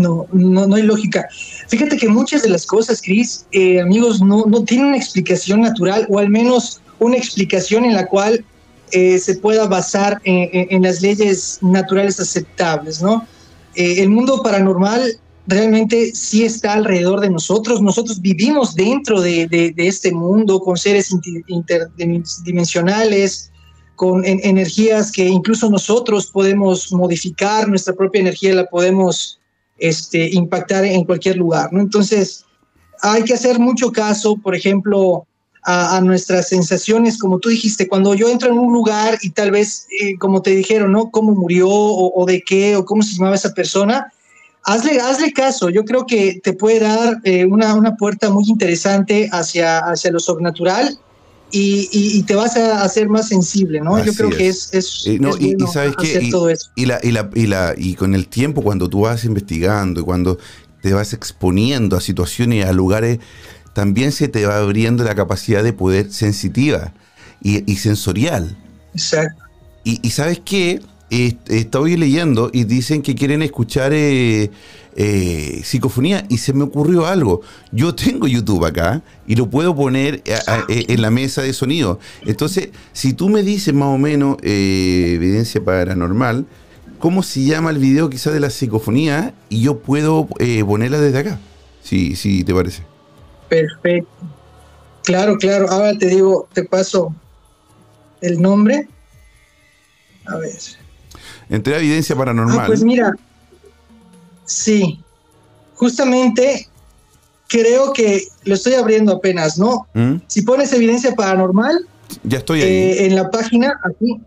D: No, no, no hay lógica. Fíjate que muchas de las cosas, Cris, eh, amigos, no, no tienen una explicación natural, o al menos una explicación en la cual eh, se pueda basar en, las leyes naturales aceptables, ¿no? el mundo paranormal realmente sí está alrededor de nosotros. Nosotros vivimos dentro de, este mundo con seres interdimensionales, con energías que incluso nosotros podemos modificar, nuestra propia energía la podemos este, impactar en cualquier lugar. ¿no? Entonces, hay que hacer mucho caso, por ejemplo, a, nuestras sensaciones, como tú dijiste, cuando yo entro en un lugar y tal vez, eh, como te dijeron, ¿no? ¿Cómo murió o, de qué o cómo se llamaba esa persona? hazle, hazle caso, yo creo que te puede dar eh, una, una, puerta muy interesante hacia, hacia lo sobrenatural. Y, y, te vas a hacer más sensible, ¿no? yo creo que es, es,
B: y, sabes y, todo eso. Y, la, y, la, y, la, y con el tiempo, cuando tú vas investigando y cuando te vas exponiendo a situaciones y a lugares, también se te va abriendo la capacidad de poder sensitiva y, sensorial.
D: Exacto.
B: Y, sabes qué, estoy leyendo y dicen que quieren escuchar eh, eh, psicofonía y se me ocurrió algo. Yo tengo YouTube acá y lo puedo poner en la mesa de sonido. Entonces, si tú me dices más o menos eh, evidencia paranormal, ¿cómo se llama el video quizás de la psicofonía? Y yo puedo ponerla desde acá, si, si te parece.
D: Perfecto. Claro, claro. Ahora te digo, te paso el nombre. A ver.
B: Entre evidencia paranormal. Ah,
D: pues mira, sí, justamente creo que lo estoy abriendo apenas, ¿no? ¿Mm? Si pones evidencia paranormal,
B: ya estoy ahí.
D: Eh, en la página, aquí.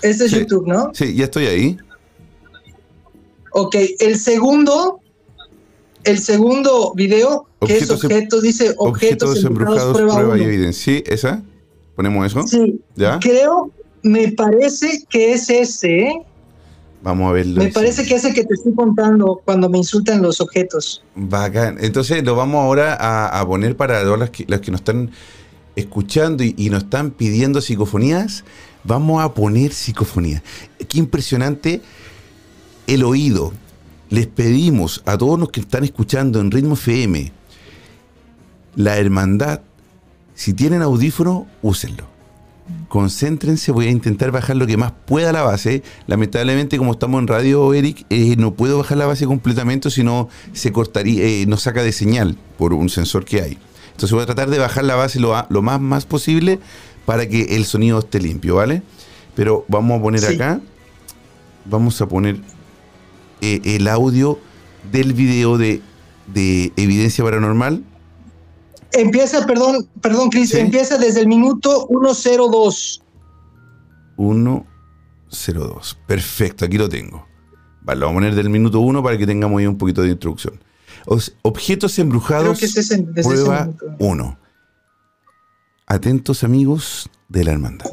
D: Este es YouTube, ¿no?
B: Sí, ya estoy ahí.
D: Ok, el segundo, el segundo video, que es objetos, dice objetos, embrujados, prueba, y evidencia.
B: Sí, esa. Ponemos eso.
D: Sí. ¿Ya? Creo me parece que es ese, ¿eh?
B: Vamos a verlo.
D: Me parece que es el que te estoy contando cuando me insultan los objetos.
B: Bacán. Entonces lo vamos ahora a, poner para los que, que nos están escuchando y, nos están pidiendo psicofonías. Vamos a poner psicofonía. Qué impresionante el oído. Les pedimos a todos los que están escuchando en Ritmo FM, la hermandad, si tienen audífono, úsenlo concéntrense, voy a intentar bajar lo que más pueda la base. Lamentablemente, como estamos en radio, Eric, eh, no puedo bajar la base completamente, sino se cortaría, eh, nos saca de señal por un sensor que hay. Entonces voy a tratar de bajar la base lo, lo más, más posible para que el sonido esté limpio, ¿vale? Pero vamos a poner acá, vamos a poner eh, el audio del video de, de evidencia paranormal
D: Empieza, perdón, perdón, Cris, empieza desde el minuto 102.
B: 102. Perfecto, aquí lo tengo. Vale, lo vamos a poner del minuto 1 para que tengamos ahí un poquito de introducción. Os- objetos embrujados,
D: Creo que es ese- desde ese
B: prueba
D: minuto.
B: 1. Atentos amigos de la hermandad.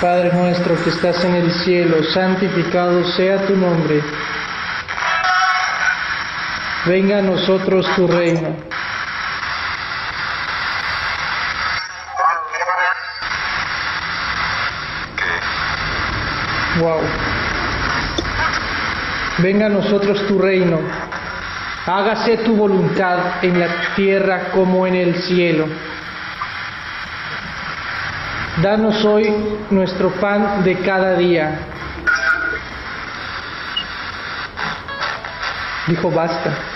E: Padre nuestro que estás en el cielo, santificado sea tu nombre. Venga a nosotros tu reino. Wow. Venga a nosotros tu reino. Hágase tu voluntad en la tierra como en el cielo. Danos hoy nuestro pan de cada día. Dijo basta.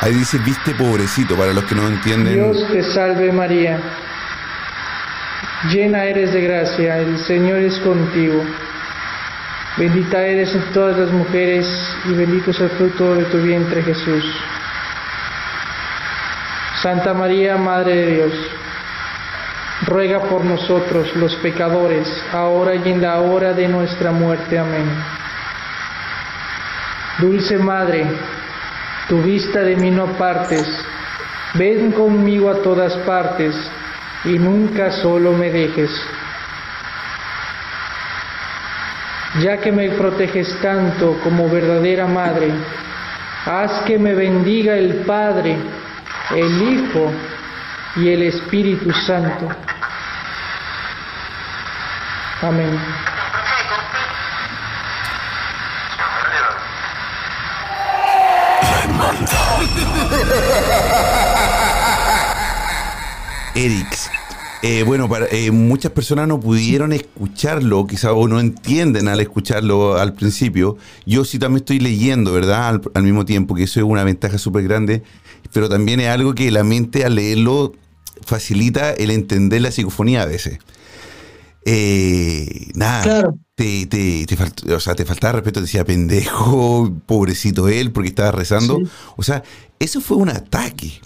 B: Ahí dice, viste pobrecito, para los que no entienden.
E: Dios te salve María, llena eres de gracia, el Señor es contigo. Bendita eres en todas las mujeres y bendito es el fruto de tu vientre Jesús. Santa María, Madre de Dios, ruega por nosotros los pecadores, ahora y en la hora de nuestra muerte. Amén. Dulce Madre, tu vista de mí no partes, ven conmigo a todas partes y nunca solo me dejes. Ya que me proteges tanto como verdadera madre, haz que me bendiga el Padre, el Hijo y el Espíritu Santo. Amén.
B: Erix. Eh, bueno, para, eh, muchas personas no pudieron escucharlo, quizás o no entienden al escucharlo al principio. Yo sí también estoy leyendo, ¿verdad? Al, al mismo tiempo, que eso es una ventaja súper grande, pero también es algo que la mente al leerlo facilita el entender la psicofonía a veces. Eh, nada,
D: Claro.
B: te, te, te falt- o sea, te faltaba respeto, te decía pendejo, pobrecito él, porque estaba rezando.
D: Sí.
B: O sea, eso fue un ataque.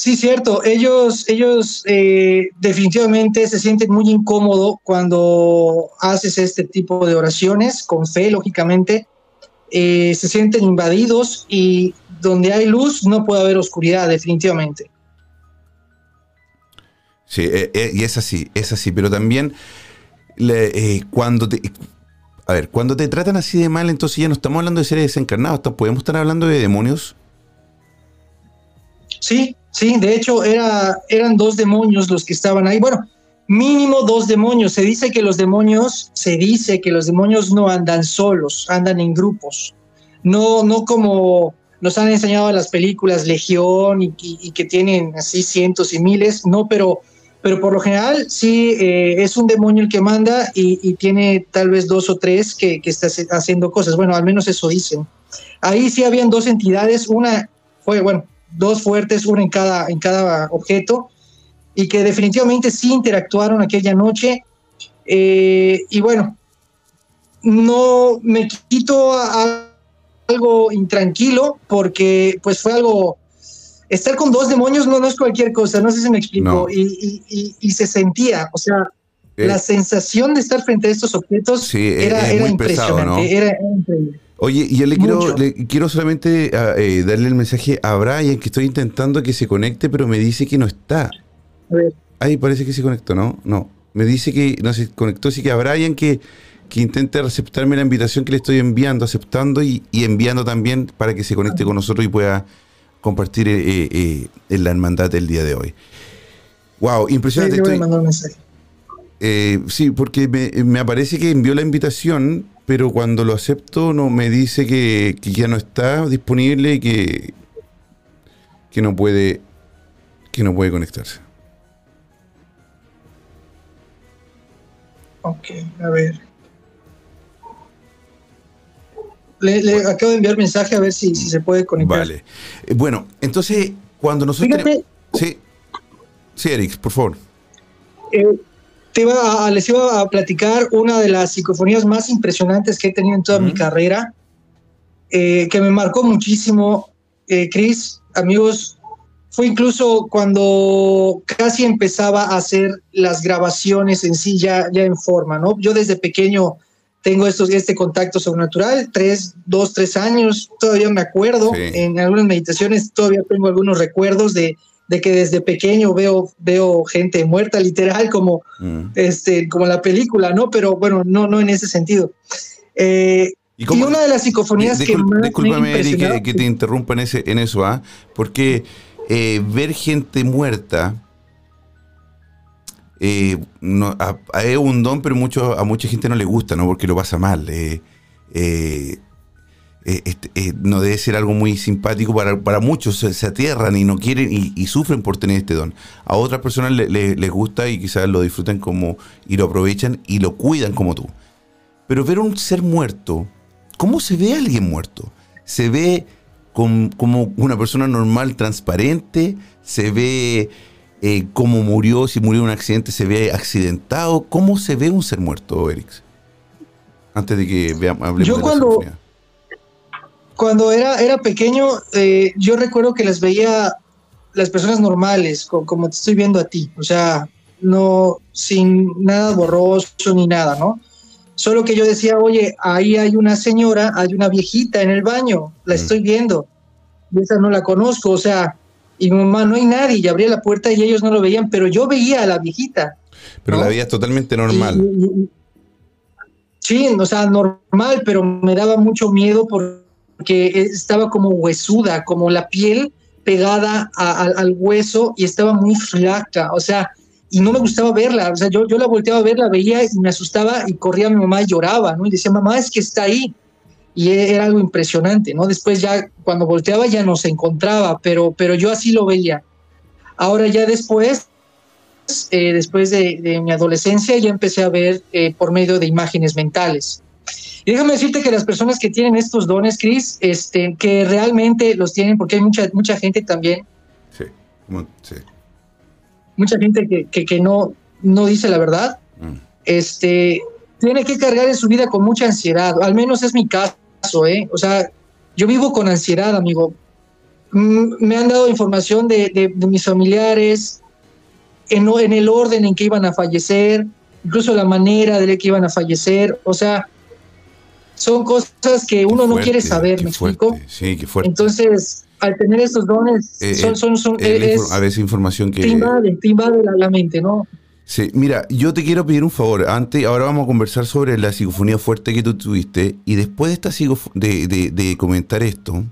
D: Sí, cierto. Ellos, ellos eh, definitivamente se sienten muy incómodos cuando haces este tipo de oraciones, con fe, lógicamente. Eh, se sienten invadidos y donde hay luz no puede haber oscuridad, definitivamente.
B: Sí, eh, y es así, es así, pero también le- cuando te... A ver, cuando te tratan así de mal, entonces ya no estamos hablando de seres desencarnados, podemos estar hablando de demonios.
D: Sí, sí, de hecho era, eran dos demonios los que estaban ahí. Bueno, mínimo dos demonios. Se dice que los demonios, se dice que los demonios no andan solos, andan en grupos. No, no como nos han enseñado en las películas Legión y, que tienen así cientos y miles, no, pero, pero por lo general sí eh, es un demonio el que manda y, tiene tal vez dos o tres que, que está haciendo cosas. Bueno, al menos eso dicen. Ahí sí habían dos entidades, una fue, bueno, dos fuertes, una en cada, en cada objeto, y que definitivamente sí interactuaron aquella noche. Eh, y bueno, no me quito a, a algo intranquilo porque pues fue algo... Estar con dos demonios no, no es cualquier cosa, no sé si me explico,
B: No.
D: y, y- y- y se sentía, o sea,
B: Eh,
D: la sensación de estar frente a estos objetos
B: Sí, es-
D: era, era
B: muy pesado,
D: impresionante,
B: ¿no?
D: era, era increíble.
B: Oye, yo le quiero, le quiero solamente ah, eh, darle el mensaje a Brian, que estoy intentando que se conecte, pero me dice que no está.
D: A ver.
B: Ahí parece que se conectó, ¿no? No. Me dice que no se conectó, así que a Brian que, que intente aceptarme la invitación que le estoy enviando, aceptando y, y enviando también para que se conecte con nosotros y pueda compartir eh, eh, eh, en la hermandad del día de hoy. Wow,
D: Sí,
B: impresionante. estoy-
D: mensaje.
B: eh, sí, porque me, me aparece que envió la invitación, pero cuando lo acepto no me dice que, que ya no está disponible y que, que no puede que no puede conectarse.
D: Ok, a ver. Le, le acabo de enviar mensaje a ver si, si se puede conectar.
B: Vale. Eh, bueno, entonces, cuando nosotros...
D: Fíjate,
B: Sí. Sí, Eric, por favor.
D: eh, te iba a- les iba a platicar una de las psicofonías más impresionantes que he tenido en toda mi
B: Ujú.
D: carrera, eh, que me marcó muchísimo, eh, Chris, amigos. Fue incluso cuando casi empezaba a hacer las grabaciones en sí ya, ya en forma, ¿no? Yo desde pequeño tengo estos, este contacto sobrenatural, tres, dos, tres años, todavía me acuerdo,
B: Sí.
D: en algunas meditaciones todavía tengo algunos recuerdos de, de que desde pequeño veo, veo gente muerta, literal, como,
B: Mm.
D: este, como la película, ¿no? Pero bueno, no, no en ese sentido. Eh,
B: ¿Y
D: y una de las psicofonías que más
B: discúlpame,
D: impresionado-
B: que, que te interrumpa en, ese, en eso, ¿ah? Porque eh, ver gente muerta eh, no, es un don, pero mucho, a mucha gente no le gusta, ¿no? Porque lo pasa mal. eh, eh, eh, este, eh, no debe ser algo muy simpático para, para muchos, se, se atierran y no quieren y, y sufren por tener este don. A otras personas le- le- les gusta y quizás lo disfrutan como y lo aprovechan y lo cuidan como tú. Pero ver un ser muerto, ¿cómo se ve a alguien muerto? ¿Se ve com- como una persona normal, transparente? ¿Se ve eh, cómo murió? Si murió en un accidente, ¿se ve accidentado? ¿Cómo se ve un ser muerto, Erix? Antes de que veamos, hablemos
D: Yo
B: de la
D: cuando-. Cuando era, era pequeño, eh, yo recuerdo que las veía las personas normales, co- como te estoy viendo a ti, o sea, no sin nada borroso ni nada, ¿no? Solo que yo decía, oye, ahí hay una señora, hay una viejita en el baño, la
B: Mm.
D: estoy viendo, y esa no la conozco, o sea, y mi mamá, no hay nadie, y abría la puerta y ellos no lo veían, pero yo veía a la viejita.
B: Pero
D: ¿no?
B: la es totalmente normal.
D: Y- y- y- sí, o sea, normal, pero me daba mucho miedo porque estaba como huesuda, como la piel pegada a- al- al hueso y estaba muy flaca, o sea, y no me gustaba verla, o sea, yo, yo la volteaba a ver, la veía y me asustaba y corría a mi mamá y lloraba, ¿no? Y decía, mamá, es que está ahí. Y e- era algo impresionante, ¿no? Después ya, cuando volteaba ya no se encontraba, pero, pero yo así lo veía. Ahora ya después, eh, después de, de mi adolescencia, ya empecé a ver eh, por medio de imágenes mentales. Y déjame decirte que las personas que tienen estos dones, Chris, este, que realmente los tienen, porque hay mucha, mucha gente también,
B: Sí, sí.
D: mucha gente que, que, que no, no dice la verdad,
B: Mm.
D: este, tiene que cargar en su vida con mucha ansiedad, al menos es mi caso, ¿eh? O sea, yo vivo con ansiedad, amigo. Mm, Me han dado información de, de- de mis familiares, en, en el orden en que iban a fallecer, incluso la manera de la que iban a fallecer, o sea, son cosas que uno no quiere saber, ¿me
B: fuerte.
D: explico?
B: Sí, qué fuerte.
D: Entonces, al tener estos dones,
B: Eh,
D: son, son, son-
B: Eh,
D: es-
B: a veces información que...
D: te invade, te invade la, la mente, ¿no?
B: Sí, mira, yo te quiero pedir un favor. Antes, ahora vamos a conversar sobre la psicofonía fuerte que tú tuviste. Y después de, esta de, de- de comentar esto,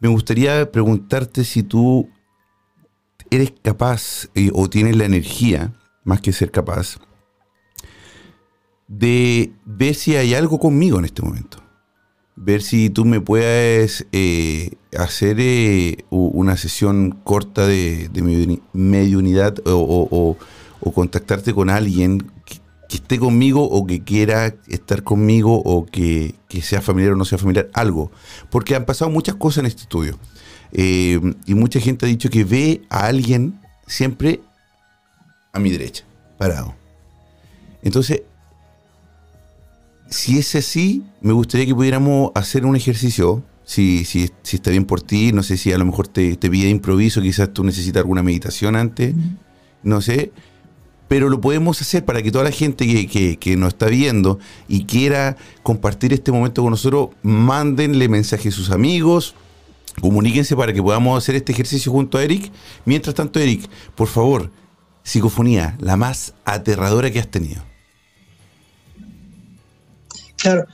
B: me gustaría preguntarte si tú eres capaz eh, o tienes la energía, más que ser capaz, de ver si hay algo conmigo en este momento. Ver si tú me puedes eh, hacer eh, una sesión corta de, mediuni- mediunidad o, contactarte con alguien que, esté conmigo o que quiera estar conmigo o que, que sea familiar o no sea familiar, algo. Porque han pasado muchas cosas en este estudio. Eh, y mucha gente ha dicho que ve a alguien siempre a mi derecha, parado. Entonces, si es así, me gustaría que pudiéramos hacer un ejercicio. Si, si, si está bien por ti, no sé si a lo mejor te, te pide improviso, quizás tú necesitas alguna meditación antes, no sé. Pero lo podemos hacer para que toda la gente que, que- que nos está viendo y quiera compartir este momento con nosotros, mándenle mensaje a sus amigos, comuníquense para que podamos hacer este ejercicio junto a Eric. Mientras tanto, Eric, por favor, psicofonía, la más aterradora que has tenido.
D: Claro.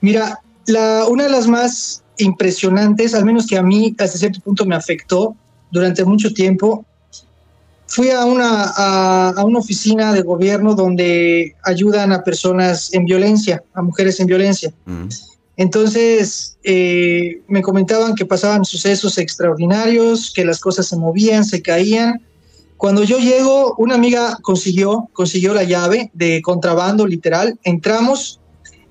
D: Mira, la, una de las más impresionantes, al menos que a mí hasta cierto punto me afectó durante mucho tiempo, fui a una, a, una oficina de gobierno donde ayudan a personas en violencia, a mujeres en violencia. Mm. Entonces, eh, me comentaban que pasaban sucesos extraordinarios, que las cosas se movían, se caían. Cuando yo llego, una amiga consiguió, consiguió la llave de contrabando, literal. Entramos,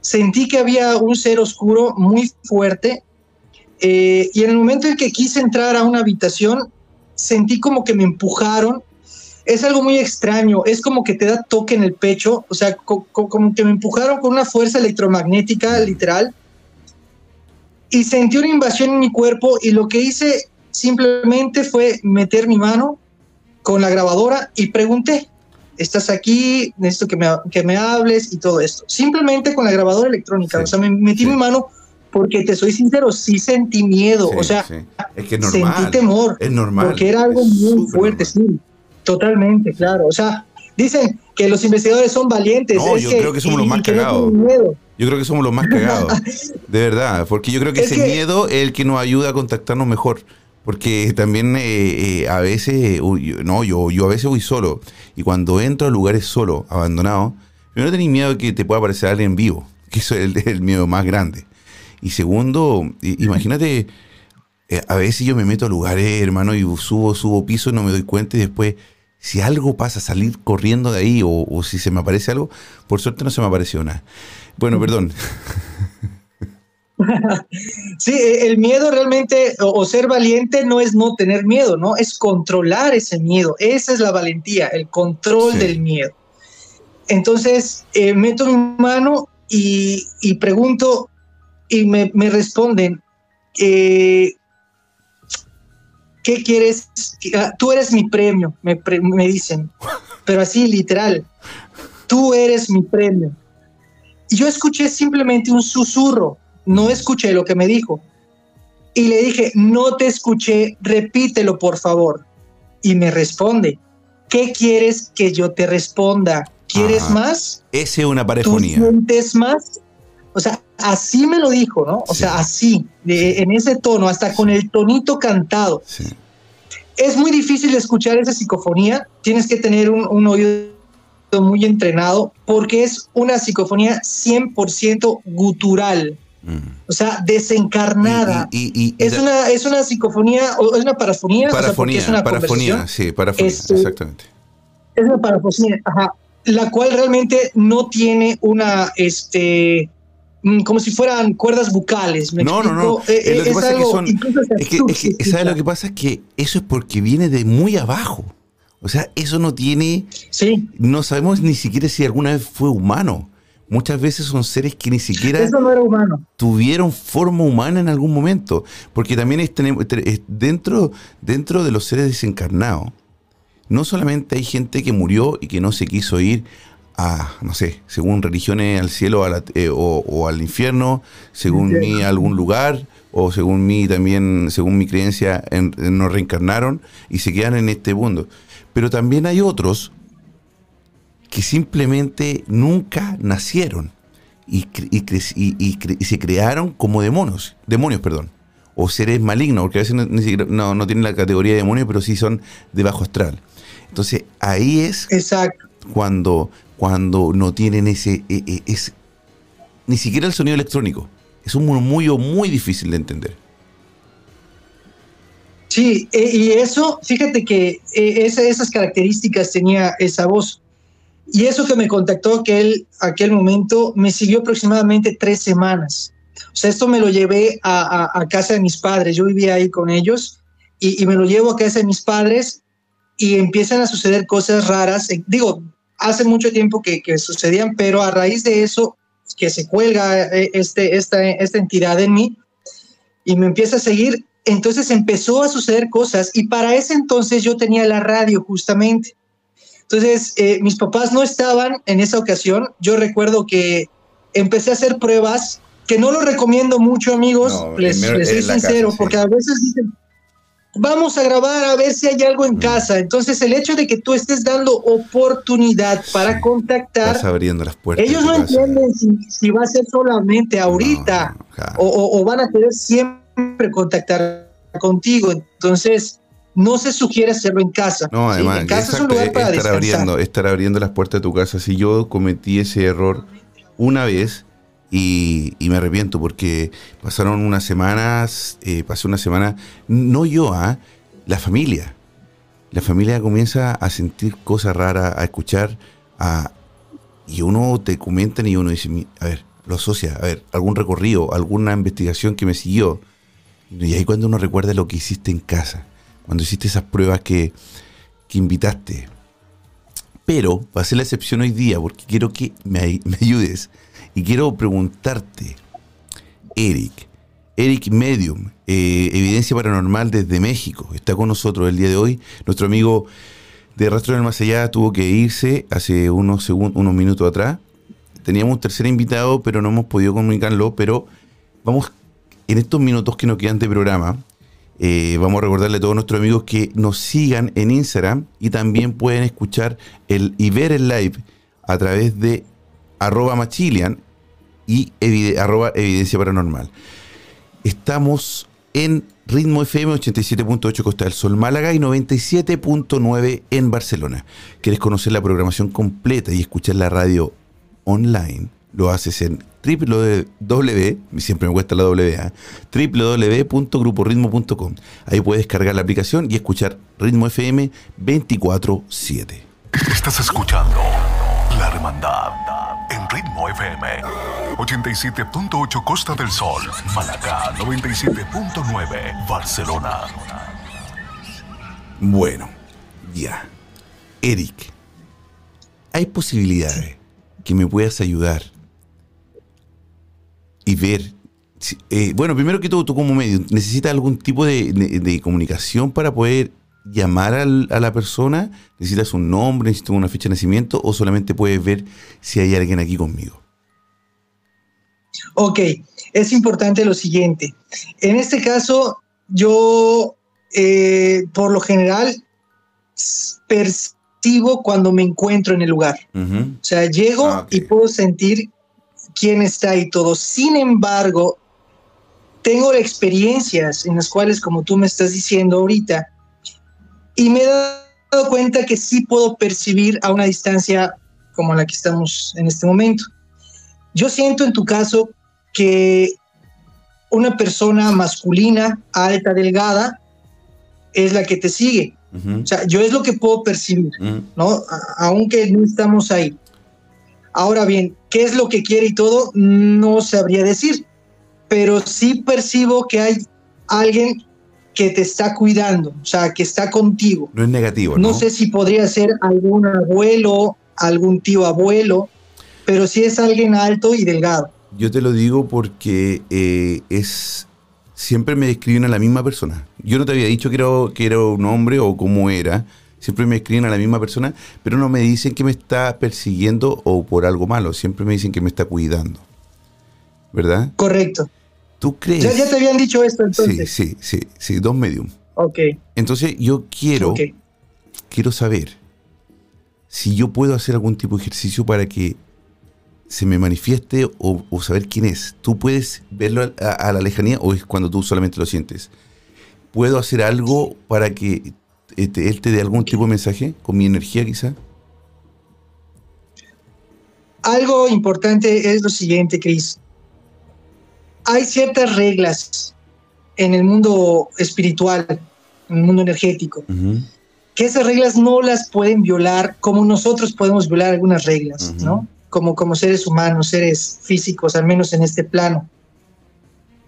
D: sentí que había un ser oscuro muy fuerte. Eh, y en el momento en que quise entrar a una habitación, sentí como que me empujaron. Es algo muy extraño, es como que te da toque en el pecho, o sea, como que me empujaron con una fuerza electromagnética, literal, y sentí una invasión en mi cuerpo y lo que hice simplemente fue meter mi mano con la grabadora y pregunté, ¿estás aquí? Necesito que me, que me hables y todo esto. Simplemente con la grabadora electrónica, o sea, me metí mi mano porque te soy sincero, sí sentí miedo, o sea,
B: es que normal,
D: sentí temor.
B: Es normal.
D: Porque era algo muy fuerte, sí, totalmente, claro. O sea, dicen que los investigadores son valientes.
B: No, yo creo que somos los más cagados. yo creo que somos los más cagados, de verdad, porque yo creo que ese miedo es el que nos ayuda a contactarnos mejor. Porque también eh, eh, a veces, no, yo, yo a veces voy solo. Y cuando entro a lugares solo, abandonados, primero tenés miedo de que te pueda aparecer alguien vivo. <laughs> Que eso es el miedo más grande. Y segundo, imagínate, eh, a veces yo me meto a lugares, hermano, y subo, subo piso no me doy cuenta y después, si algo pasa, salir corriendo de ahí o, si se me aparece algo, por suerte no se me apareció nada. Bueno, perdón. <laughs>
D: Sí, e, el miedo realmente, o, ser valiente no es no tener miedo, ¿no? Es controlar ese miedo. Esa es la valentía, el control del miedo. Entonces, eh, meto mi mano y, y pregunto, y me, responden, eh, ¿qué quieres? Ah, tú eres mi premio, me, me dicen, pero así literal, tú eres mi premio. Y yo escuché simplemente un susurro, no escuché lo que me dijo. Y le dije, no te escuché, repítelo por favor. Y me responde, ¿qué quieres que yo te responda? ¿Quieres más?
B: Ese es una parefonía.
D: ¿Tú sientes más? O sea, así me lo dijo, ¿no? O sea, así, en ese tono, hasta con el tonito cantado. Es muy difícil escuchar esa psicofonía, tienes que tener un, oído muy entrenado porque es una psicofonía 100% gutural. O sea, desencarnada.
B: Y,
D: es, una, es una psicofonía, o es una parafonía.
B: Parafonía, es una parafonía, sí, parafonía, este, exactamente.
D: Es una parafonía, ajá, la cual realmente no tiene una, este, Mm, como si fueran cuerdas bucales.
B: no, no, no, es que son. Es que, ¿sabes lo que pasa? Es que eso es porque viene de muy abajo. O sea, eso no tiene.
D: Sí.
B: No sabemos ni siquiera si alguna vez fue humano. Muchas veces son seres que ni siquiera
D: eso no era humano.
B: tuvieron forma humana en algún momento. Porque también es, dentro, dentro de los seres desencarnados, no solamente hay gente que murió y que no se quiso ir a, no sé, según religiones al cielo eh, o, al infierno, según mí a algún lugar, o según mí también, según mi creencia, en, nos reencarnaron y se quedan en este mundo. Pero también hay otros que simplemente nunca nacieron y, y, se crearon como demonios, demonios, perdón, o seres malignos, porque a veces no, no tienen la categoría de demonios, pero sí son de bajo astral. Entonces ahí es
D: Exacto.
B: cuando cuando no tienen ese, e, e, es, ni siquiera el sonido electrónico. Es un murmullo muy difícil de entender.
D: Sí, e, y eso, fíjate que esas características tenía esa voz. Y eso que me contactó aquel, aquel momento me siguió aproximadamente tres semanas. O sea, esto me lo llevé a, casa de mis padres. Yo vivía ahí con ellos y, y, me lo llevo a casa de mis padres y empiezan a suceder cosas raras. Digo, hace mucho tiempo que, sucedían, pero a raíz de eso, que se cuelga eh, este, esta, esta entidad en mí y me empieza a seguir, entonces empezó a suceder cosas y para ese entonces yo tenía la radio justamente. Entonces, eh, mis papás no estaban en esa ocasión. Yo recuerdo que empecé a hacer pruebas, que no lo recomiendo mucho, amigos, les, soy sincero, porque a veces dicen, vamos a grabar a ver si hay algo en mm. casa. Entonces, el hecho de que tú estés dando oportunidad para contactar.
B: Estás abriendo las puertas.
D: Ellos no entienden si, va a ser solamente ahorita o, van a querer siempre contactar contigo. Entonces, no se sugiere hacerlo en casa.
B: No, además,
D: en casa es un lugar para
B: estar
D: descansar.
B: abriendo, estar abriendo las puertas de tu casa. Si yo cometí ese error una vez y, y me arrepiento porque pasaron unas semanas, eh, pasé una semana, no yo, ¿ah? la familia. La familia comienza a sentir cosas raras, a escuchar, a, y uno te comentan y uno dice, "Mi- a ver, lo asocia, a ver, algún recorrido, alguna investigación que me siguió. Y ahí cuando uno recuerda lo que hiciste en casa, cuando hiciste esas pruebas que, que invitaste. Pero va a ser la excepción hoy día porque quiero que me, ay- <laughs> me ayudes y quiero preguntarte, Eric, Eric Medium, eh, Evidencia Paranormal desde México, está con nosotros el día de hoy. Nuestro amigo de Rastro del Más Allá tuvo que irse hace unos, unos minutos atrás. Teníamos un tercer invitado, pero no hemos podido comunicarlo, pero vamos, en estos minutos que nos quedan de programa, eh, vamos a recordarle a todos nuestros amigos que nos sigan en Instagram y también pueden escuchar el, y ver el live a través de arroba machilian y arroba evidencia paranormal. Estamos en Ritmo FM 87.8 Costa del Sol Málaga y 97.9 en Barcelona. ¿Quieres conocer la programación completa y escuchar la radio online? Lo haces en www, siempre me cuesta la W, ¿ah? www.gruporitmo.com. Ahí puedes cargar la aplicación y escuchar Ritmo FM 24-7.
A: Estás escuchando La Hermandad en Ritmo FM 87.8 Costa del Sol, Málaga 97.9 Barcelona.
B: Bueno, ya. Eric, ¿hay posibilidades que me puedas ayudar y ver? eh, bueno, primero que todo, tú como medio, ¿necesitas algún tipo de, de- de comunicación para poder llamar al- a la persona? ¿Necesitas un nombre, necesitas una fecha de nacimiento o solamente puedes ver si hay alguien aquí conmigo?
D: Ok, es importante lo siguiente. En este caso, yo eh, por lo general percibo cuando me encuentro en el lugar. O sea, llego
B: Ah,
D: y puedo sentir quién está y todo. Sin embargo, tengo experiencias en las cuales, como tú me estás diciendo ahorita, y me he dado cuenta que sí puedo percibir a una distancia como la que estamos en este momento. Yo siento en tu caso que una persona masculina, alta, delgada, es la que te sigue.
B: Ujú.
D: O sea, yo es lo que puedo percibir.
B: Ujú.
D: ¿no? A- aunque no estamos ahí. Ahora bien, ¿qué es lo que quiere y todo? No sabría decir, pero sí percibo que hay alguien que te está cuidando, o sea, que está contigo.
B: No es negativo, ¿no?
D: No sé si podría ser algún abuelo, algún tío abuelo, pero sí es alguien alto y delgado.
B: Yo te lo digo porque eh, es. Siempre me describen a la misma persona. Yo no te había dicho que era, que era un hombre o cómo era. Siempre me describen a la misma persona, pero no me dicen que me está persiguiendo o por algo malo. Siempre me dicen que me está cuidando. ¿Verdad?
D: Correcto.
B: ¿Tú crees?
D: Ya, ya te habían dicho esto
B: sí,
D: entonces.
B: sí, sí, sí, dos medium.
D: Ok.
B: Entonces yo quiero, quiero saber si yo puedo hacer algún tipo de ejercicio para que se me manifieste o, o saber quién es. ¿Tú puedes verlo a, a la lejanía o es cuando tú solamente lo sientes? ¿Puedo hacer algo para que eh, te- él te dé algún tipo de mensaje con mi energía quizá?
D: Algo importante es lo siguiente, Cris. Hay ciertas reglas en el mundo espiritual, en el mundo energético,
B: Ujú,
D: que esas reglas no las pueden violar como nosotros podemos violar algunas reglas. ¿no? Como, como seres humanos, seres físicos, al menos en este plano.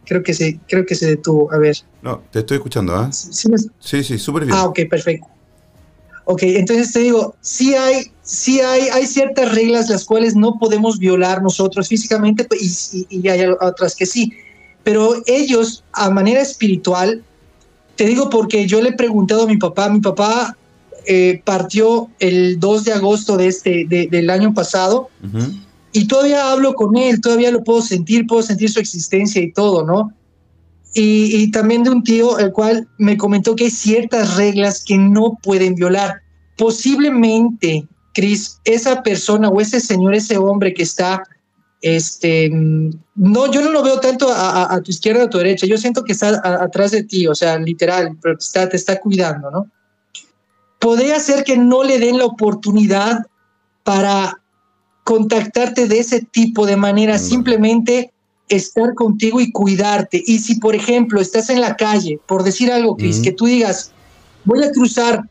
D: Creo que se, creo que se detuvo. A ver.
B: No, te estoy escuchando, ¿ah?
D: ¿sí me-
B: Sí, sí, súper bien.
D: Ah, ok, perfecto. Ok, entonces te digo, sí hay, sí hay, hay ciertas reglas las cuales no podemos violar nosotros físicamente pues, y, y- y hay otras que sí. Pero ellos, a manera espiritual, te digo porque yo le he preguntado a mi papá, mi papá eh, partió el 2 de agosto de este, de- del año pasado
B: Ujú.
D: Y todavía hablo con él, todavía lo puedo sentir, puedo sentir su existencia y todo, ¿no? Y, y también de un tío, el cual me comentó que hay ciertas reglas que no pueden violar. Posiblemente, Cris, esa persona o ese señor, ese hombre que está este, no, yo no lo veo tanto a, tu izquierda o a tu derecha, yo siento que está atrás de ti, o sea, literal, pero está, te está cuidando, ¿no? Podría ser que no le den la oportunidad para contactarte de ese tipo de manera, simplemente estar contigo y cuidarte. Y si, por ejemplo, estás en la calle, por decir algo, Cris, que tú digas, voy a cruzar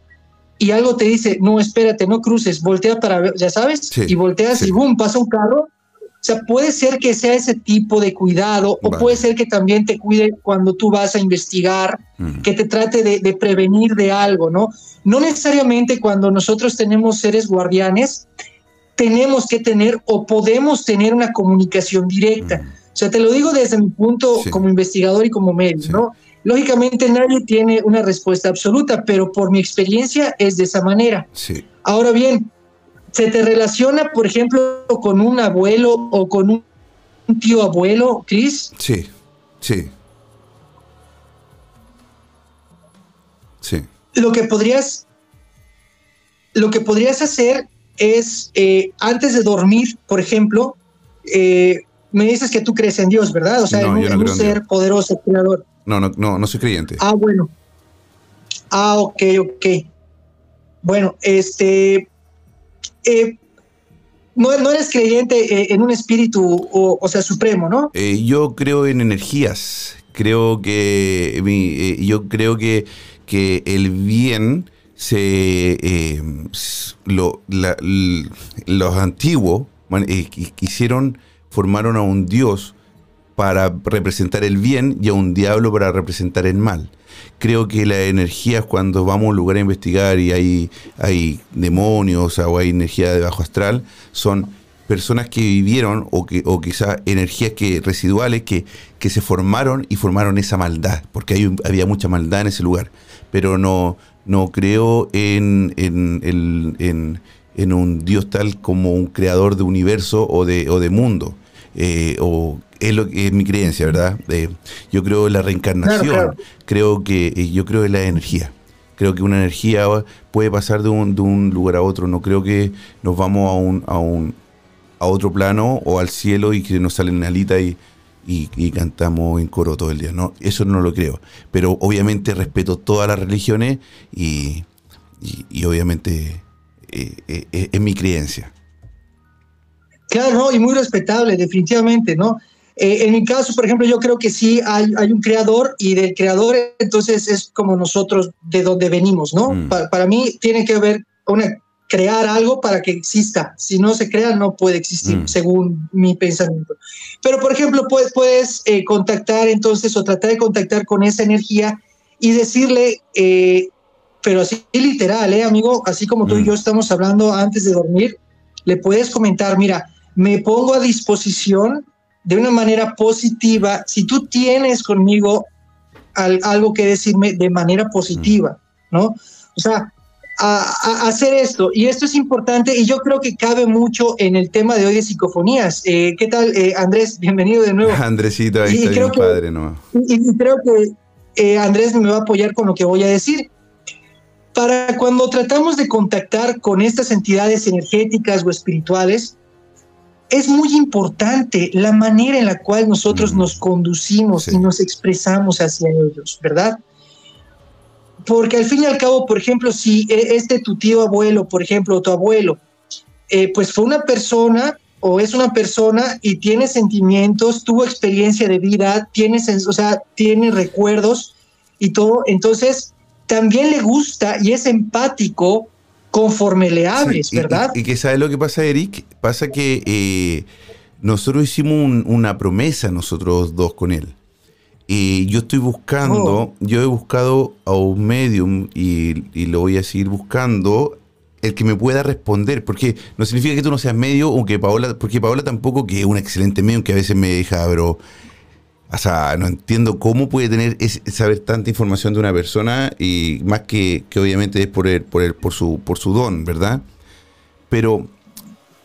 D: y algo te dice, no, espérate, no cruces, voltea para ver, ya sabes, y volteas y boom, pasa un carro. O sea, puede ser que sea ese tipo de cuidado o puede ser que también te cuide cuando tú vas a investigar, que te trate de, de, prevenir de algo, ¿no? No necesariamente cuando nosotros tenemos seres guardianes, tenemos que tener o podemos tener una comunicación directa. O sea, te lo digo desde mi punto como investigador y como médico, ¿no? Lógicamente nadie tiene una respuesta absoluta, pero por mi experiencia es de esa manera.
B: Sí.
D: Ahora bien, ¿se te relaciona, por ejemplo, con un abuelo o con un tío abuelo, Cris?
B: Sí, sí. Sí.
D: Lo que podrías, lo que podrías hacer es, eh, antes de dormir, por ejemplo, eh, me dices que tú crees en Dios, ¿verdad? O sea, en, un, ser poderoso, creador.
B: No, no, no, no soy creyente.
D: Ah, bueno. Ah, ok, ok. Bueno, este, eh, no, eres creyente en un espíritu, o, sea, supremo, ¿no?
B: Yo creo en energías. Creo que yo creo que, que el bien se lo, los antiguos quisieron formaron a un dios para representar el bien y a un diablo para representar el mal. Creo que las energías cuando vamos a un lugar a investigar y hay, hay demonios o hay energía de bajo astral, son personas que vivieron o, que, o quizás energías que, residuales que, que se formaron y formaron esa maldad, porque hay, había mucha maldad en ese lugar. Pero no, no creo en, en, en un Dios tal como un creador de universo o de, o de mundo. Eh, o es, lo, es mi creencia, ¿verdad? Eh, yo creo en la reencarnación, creo que eh, yo creo en la energía. Creo que una energía puede pasar de un, de un lugar a otro. No creo que nos vamos a un, a un a otro plano o al cielo y que nos salen alitas y, y, cantamos en coro todo el día. No, eso no lo creo. Pero obviamente respeto todas las religiones y, y, obviamente es mi creencia.
D: Claro, y muy respetable, definitivamente, ¿no? Eh, en mi caso, por ejemplo, yo creo que sí hay, hay, un creador y del creador entonces es como nosotros de donde venimos, ¿no? Mm. para mí tiene que haber una crear algo para que exista. Si no se crea, no puede existir, mm. según mi pensamiento. Pero, por ejemplo, puedes, puedes eh, contactar entonces o tratar de contactar con esa energía y decirle, eh, pero así literal, ¿eh, amigo? Así como tú y mm. yo estamos hablando antes de dormir, le puedes comentar, mira, me pongo a disposición de una manera positiva. Si tú tienes conmigo algo que decirme de manera positiva, ¿no? O sea, a, hacer esto. Y esto es importante y yo creo que cabe mucho en el tema de hoy de psicofonías. Eh, ¿Qué tal, eh, Andrés? Bienvenido de nuevo. <laughs>
B: Andresito, ahí está creo padre, ¿no?
D: Y, creo que eh, Andrés me va a apoyar con lo que voy a decir. Para cuando tratamos de contactar con estas entidades energéticas o espirituales, es muy importante la manera en la cual nosotros nos conducimos y nos expresamos hacia ellos, ¿verdad? Porque al fin y al cabo, por ejemplo, si e, este tu tío abuelo, por ejemplo, o tu abuelo, eh, pues fue una persona o es una persona y tiene sentimientos, tuvo experiencia de vida, tiene, o sea, tiene recuerdos y todo, entonces también le gusta y es empático conforme le hables, ¿verdad?
B: Y, que sabe lo que pasa, Eric, pasa que eh, nosotros hicimos una promesa nosotros dos con él. Y yo estoy buscando, oh. yo he buscado a un medium y, lo voy a seguir buscando el que me pueda responder, porque no significa que tú no seas medio o que Paola, porque Paola tampoco que es un excelente medio que a veces me deja, pero o sea, no entiendo cómo puede tener saber tanta información de una persona y más que, que obviamente es por el, por el, por su, por su don, ¿verdad? Pero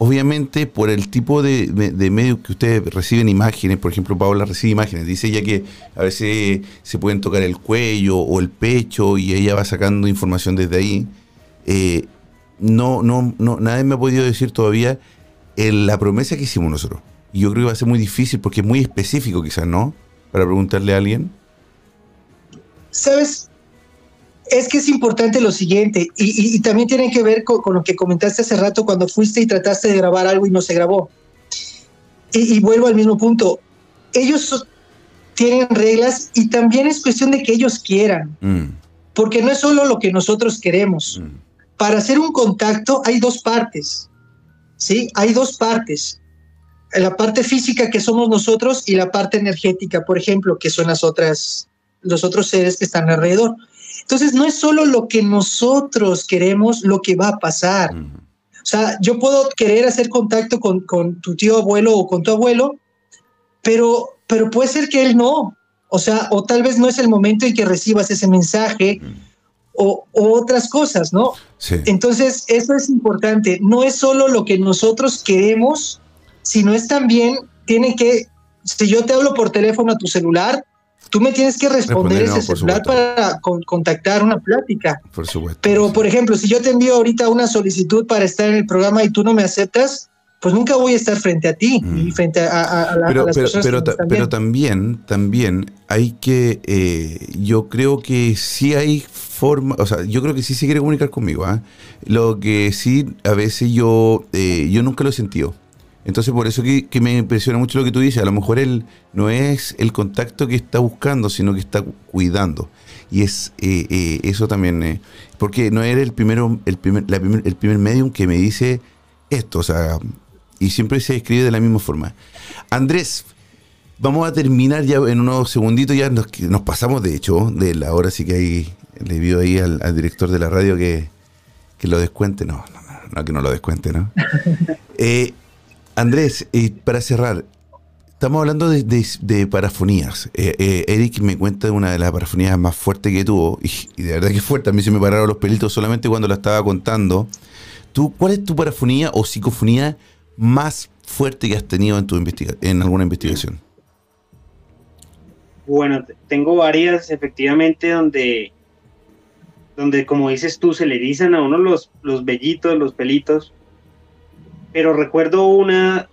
B: obviamente por el tipo de, de medios que ustedes reciben imágenes, por ejemplo, Paola recibe imágenes, dice ella que a veces se pueden tocar el cuello o el pecho y ella va sacando información desde ahí. Eh, no, no, no, nadie me ha podido decir todavía la promesa que hicimos nosotros Y yo creo que va a ser muy difícil porque es muy específico quizás, ¿no? Para preguntarle a alguien.
D: ¿Sabes? Es que es importante lo siguiente, y, también tiene que ver con, lo que comentaste hace rato cuando fuiste y trataste de grabar algo y no se grabó. Y, vuelvo al mismo punto. Ellos tienen reglas y también es cuestión de que ellos quieran. Mm. Porque no es solo lo que nosotros queremos. Mm. Para hacer un contacto hay dos partes. ¿Sí? Hay dos partes. La parte física que somos nosotros y la parte energética, por ejemplo, que son las otras, los otros seres que están alrededor. Entonces, no es solo lo que nosotros queremos lo que va a pasar. O sea, yo puedo querer hacer contacto con, con, tu tío abuelo o con tu abuelo, pero, pero puede ser que él no. O sea, o tal vez no es el momento en que recibas ese mensaje o, otras cosas, ¿no? Sí. Entonces, eso es importante. No es solo lo que nosotros queremos, sino es también, tiene que, si yo te hablo por teléfono a tu celular, tú me tienes que responder, ese celular para contactar una plática.
B: Por supuesto.
D: Pero, por ejemplo, si yo te envío ahorita una solicitud para estar en el programa y tú no me aceptas, pues nunca voy a estar frente a ti y mm. frente a,
B: la, pero, las pero, personas pero, pero, también, también hay que, eh, yo creo que sí hay forma, o sea, yo creo que sí se quiere comunicar conmigo. ¿ah? Lo que sí, a veces yo, eh, yo nunca lo he sentido. Entonces, por eso que, me impresiona mucho lo que tú dices. A lo mejor él no es el contacto que está buscando, sino que está cuidando. Y es eh, eh, eso también. Eh, porque no era el primero, el primer, el primer medium que me dice esto. O sea, y siempre se escribe de la misma forma. Andrés, vamos a terminar ya en unos segunditos. Ya nos, pasamos, de hecho, de la hora. Sí que le pido ahí al, director de la radio que, que lo descuente. No, no, no, no, que no lo descuente, ¿no? <laughs> eh, Andrés, para cerrar, estamos hablando de, parafonías. Eh, eh, Eric me cuenta de una de las parafonías más fuertes que tuvo, y, de verdad que fuerte, a mí se me pararon los pelitos solamente cuando la estaba contando. ¿Tú, ¿Cuál es tu parafonía o psicofonía más fuerte que has tenido en, tu en alguna investigación?
C: Bueno, tengo varias, efectivamente, donde, donde como dices tú, se le erizan a uno los, los vellitos, los pelitos pero recuerdo una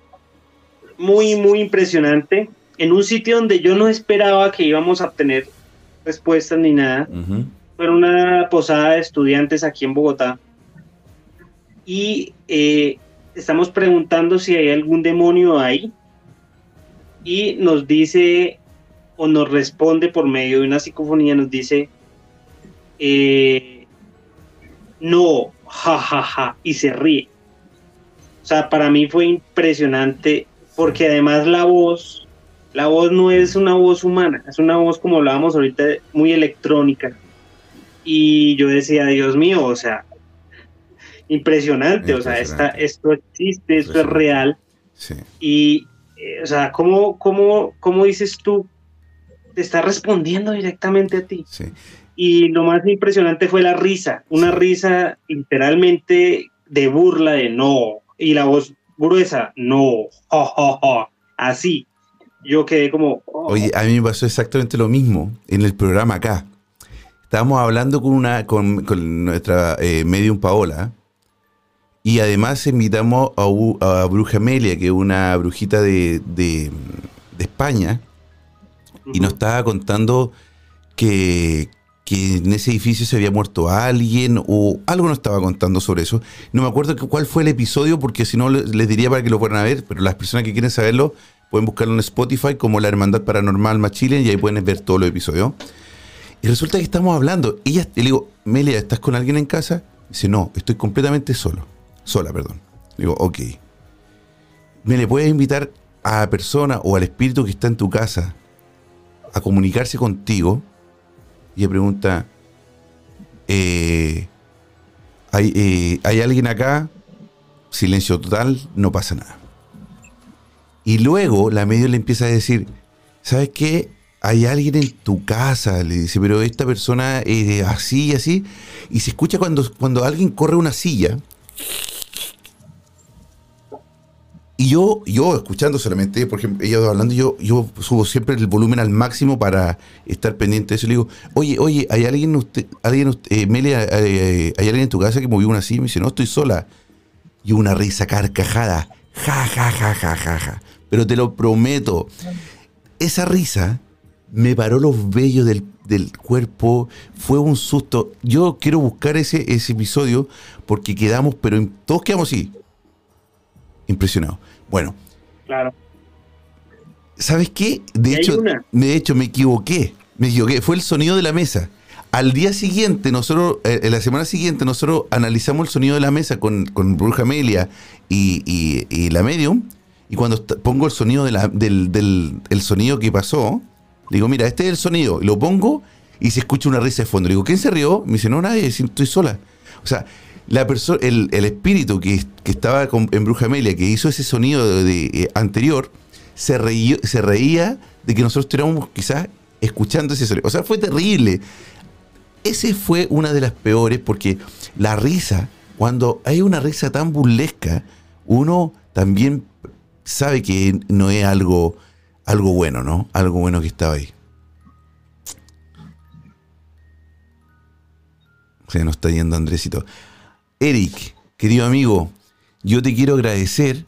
C: muy, muy impresionante en un sitio donde yo no esperaba que íbamos a obtener respuestas ni nada. Fue una posada de estudiantes aquí en Bogotá. Y eh, estamos preguntando si hay algún demonio ahí. Y nos dice, o nos responde por medio de una psicofonía, nos dice, eh, no, jajaja, ja, ja, y se ríe. O sea, para mí fue impresionante porque además la voz, la voz no es una voz humana, es una voz como hablábamos ahorita, muy electrónica. Y yo decía, Dios mío, o sea, impresionante, o sea, esta, esto existe, esto es real. Sí. Y, eh, o sea, ¿cómo, cómo, cómo dices tú? Te está respondiendo directamente a ti. Sí. Y lo más impresionante fue la risa, una risa literalmente de burla de no, y la voz gruesa, no, así. Yo quedé como...
B: Oh. Oye, a mí me pasó exactamente lo mismo en el programa acá. Estábamos hablando con, una, con, nuestra eh, medium Paola y además invitamos a, Bruja Amelia, que es una brujita de, de, España, y nos estaba contando que, que en ese edificio se había muerto alguien o algo nos estaba contando sobre eso. No me acuerdo cuál fue el episodio porque si no les diría para que lo fueran a ver, pero las personas que quieren saberlo pueden buscarlo en Spotify como La Hermandad Paranormal Más Chile y ahí pueden ver todos los episodios. Y resulta que estamos hablando. Y le digo, Melia, ¿estás con alguien en casa? Dice, no, estoy completamente solo. Sola, perdón. Digo, ok. ¿Me le puedes invitar a la persona o al espíritu que está en tu casa a comunicarse contigo? Y pregunta, eh, ¿hay, eh, ¿hay alguien acá? Silencio total, no pasa nada. Y luego la medio le empieza a decir, ¿sabes qué? Hay alguien en tu casa, le dice, pero esta persona es así y así. Y se escucha cuando, cuando alguien corre una silla Y yo, yo escuchando solamente, por ejemplo, ella hablando, yo, yo subo siempre el volumen al máximo para estar pendiente de eso. Le digo, oye, oye, ¿hay alguien, usted, alguien, eh, Melia, eh, ¿hay alguien en tu casa que movió una silla? Me dice, no, estoy sola. Y una risa carcajada, ja, ja, ja, ja, ja, ja. pero te lo prometo. Esa risa me paró los vellos del, del cuerpo, fue un susto. Yo quiero buscar ese, ese episodio porque quedamos, pero todos quedamos así, impresionados. Bueno.
C: Claro.
B: ¿Sabes qué? De hecho, de hecho, me equivoqué. Me equivoqué. Fue el sonido de la mesa. Al día siguiente, nosotros, eh, en la semana siguiente, nosotros analizamos el sonido de la mesa con, con Bruja Amelia y, la Medium. Y cuando pongo el sonido de la, del, del el sonido que pasó, digo, mira, este es el sonido. Y lo pongo y se escucha una risa de fondo. Le digo, ¿quién se rió? Me dice, no, nadie, estoy sola. O sea, la persona, el, el, espíritu que, que estaba en Bruja Amelia, que hizo ese sonido de, eh, anterior, se, se reía de que nosotros estuviéramos quizás escuchando ese sonido. O sea, fue terrible. Ese fue una de las peores porque la risa, cuando hay una risa tan burlesca, uno también sabe que no es algo, algo bueno, ¿no? Algo bueno que estaba ahí. Se nos está yendo Andresito. Eric, querido amigo, yo te quiero agradecer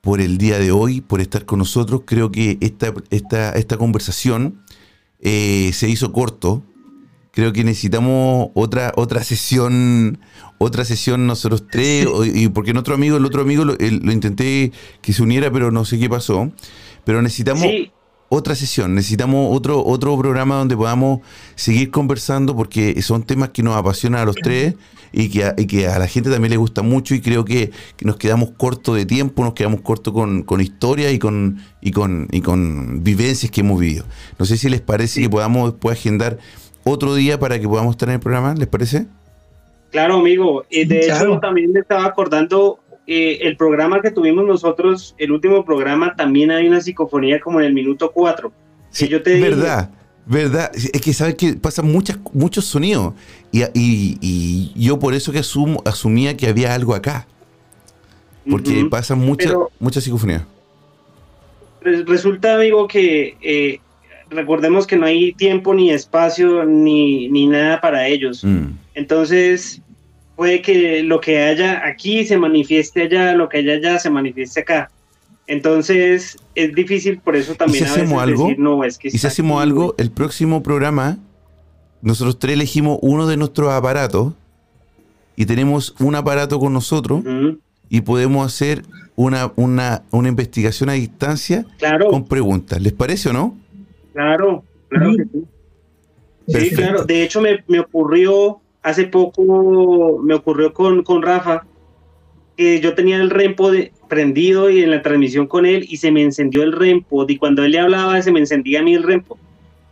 B: por el día de hoy, por estar con nosotros. Creo que esta, esta, esta conversación eh, se hizo corto, creo que necesitamos otra otra sesión otra sesión nosotros tres y porque otro amigo el otro amigo lo, intenté que se uniera pero no sé qué pasó. Pero necesitamos otra sesión necesitamos otro otro programa donde podamos seguir conversando porque son temas que nos apasionan a los tres y que, a, que a la gente también le gusta mucho y creo que, nos quedamos cortos de tiempo nos quedamos cortos con, con historia y con y con y con vivencias que hemos vivido no sé si les parece que podamos después agendar otro día para que podamos estar en el programa, ¿les parece?
C: Claro, amigo. y de hecho, también me estaba acordando eh, el programa que tuvimos nosotros, el último programa, también hay una psicofonía como en el minuto 4.
B: Sí, yo te verdad, verdad. Es que sabes que pasan muchas, muchos sonidos. Y, y, yo por eso que asumía que había algo acá. Porque pasan muchas muchas psicofonías.
C: Resulta, amigo, que eh, recordemos que no hay tiempo ni espacio ni, ni nada para ellos. Mm. Entonces, puede que lo que haya aquí se manifieste allá, lo que haya allá se manifieste acá. Entonces, es difícil, por eso también
B: ¿Y si hacemos algo? no, es que... ¿Y si hacemos algo? El próximo programa, nosotros tres elegimos uno de nuestros aparatos y tenemos un aparato con nosotros y podemos hacer una, una, una investigación a distancia con preguntas. ¿Les parece o no?
C: Claro, claro que sí. Sí, claro. De hecho, me, me, ocurrió hace poco, me ocurrió con, con Rafa, que yo tenía el rempo prendido y en la transmisión con él y se me encendió el rempo y cuando él le hablaba se me encendía a mí el rempo.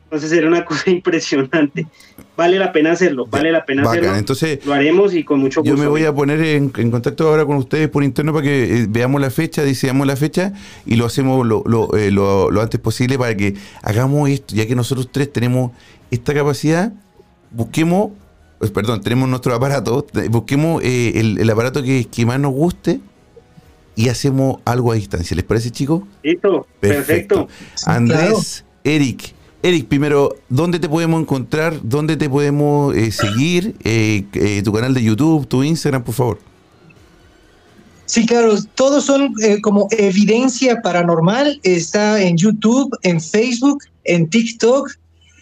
C: Entonces era una <laughs> cosa impresionante. Vale la pena hacerlo, vale la pena hacerlo.
B: Entonces,
C: lo haremos y con mucho gusto.
B: Yo me voy a poner en, contacto ahora con ustedes por interno para que eh, veamos la fecha, deseamos la fecha y lo hacemos eh, lo, lo, antes posible para que hagamos esto, ya que nosotros tres tenemos esta capacidad, busquemos, perdón, tenemos nuestro aparato, busquemos eh, el, aparato que, más nos guste y hacemos algo a distancia. ¿Les parece, chicos?
C: Listo, perfecto.
B: Andrés, Eric. Eric, primero, ¿dónde te podemos encontrar? ¿Dónde te podemos eh, seguir? Eh, eh, tu canal de YouTube, tu Instagram, por favor.
D: Sí, claro, todos son como evidencia paranormal. Está en YouTube, en Facebook, en TikTok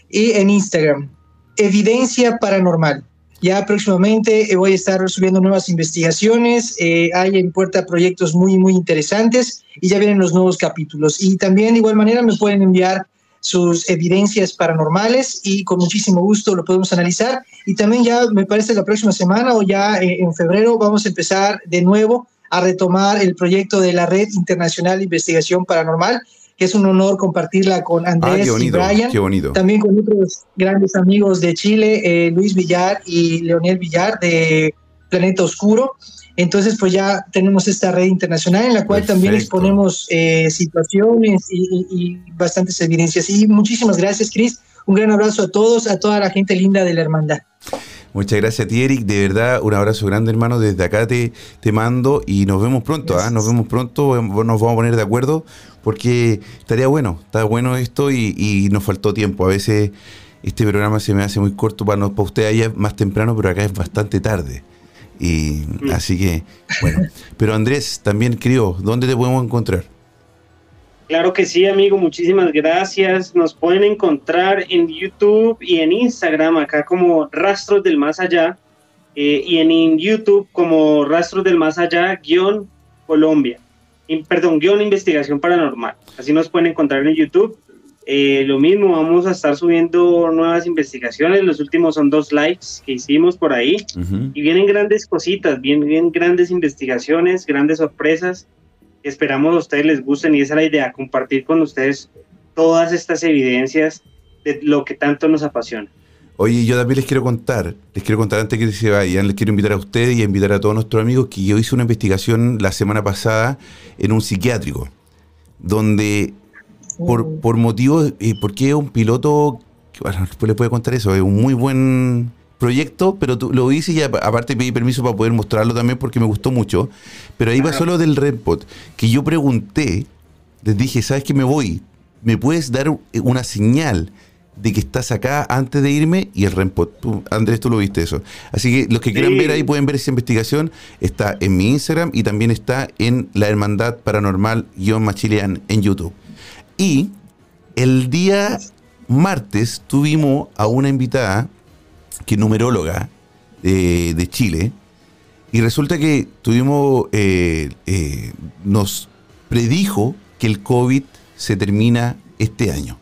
D: y en Instagram. Evidencia paranormal. Ya próximamente voy a estar subiendo nuevas investigaciones. hay en puerta proyectos muy, muy interesantes y ya vienen los nuevos capítulos. Y también de igual manera me pueden enviar sus evidencias paranormales y con muchísimo gusto lo podemos analizar. Y también ya me parece la próxima semana o ya eh, en febrero vamos a empezar de nuevo a retomar el proyecto de la Red Internacional de Investigación Paranormal, es un honor compartirla con ah, Andrés y Brian, también con otros grandes amigos de Chile, eh, Luis Villar y Leonel Villar de Planeta Oscuro. Entonces, pues ya tenemos esta red internacional en la cual también exponemos eh, situaciones y, bastantes evidencias. Y muchísimas gracias, Cris. Un gran abrazo a todos, a toda la gente linda de la hermandad.
B: Muchas gracias a ti, Eric. De verdad, un abrazo grande, hermano. Desde acá te, te mando y nos vemos pronto. ¿ah? Nos vemos pronto. Nos vamos a poner de acuerdo porque estaría bueno. Está bueno esto y, nos faltó tiempo. A veces este programa se me hace muy corto para, para usted allá más temprano, pero acá es bastante tarde. Y así que, bueno. Pero Andrés, también querido, ¿dónde te podemos encontrar?
C: Claro que sí, amigo, muchísimas gracias. Nos pueden encontrar en YouTube y en Instagram, acá como Rastros del Más Allá, eh, y en YouTube como Rastros del Más Allá, guion Colombia, perdón, guion Investigación Paranormal. Así nos pueden encontrar en YouTube. Eh, lo mismo, vamos a estar subiendo nuevas investigaciones. Los últimos son dos likes que hicimos por ahí. Y vienen grandes cositas, vienen grandes investigaciones, grandes sorpresas. Esperamos a ustedes les gusten y esa es la idea, compartir con ustedes todas estas evidencias de lo que tanto nos apasiona.
B: Oye, yo también les quiero contar, les quiero contar antes que se vayan, les quiero invitar a ustedes y a invitar a todos nuestros amigos que yo hice una investigación la semana pasada en un psiquiátrico, donde por, por motivos, y porque es un piloto, bueno, después les puedo contar eso, es un muy buen proyecto, pero lo hice y aparte pedí permiso para poder mostrarlo también porque me gustó mucho. Pero ahí pasó lo del REDPOT, que yo pregunté, les dije, ¿sabes qué me voy? ¿Me puedes dar una señal de que estás acá antes de irme? Y el REMPOT, Andrés, tú lo viste eso. Así que los que quieran ver ahí pueden ver esa investigación. Está en mi Instagram y también está en la Hermandad Paranormal-Machilian en YouTube. Y el día martes tuvimos a una invitada que es numeróloga de Chile, y resulta que tuvimos, eh, eh, nos predijo que el COVID se termina este año.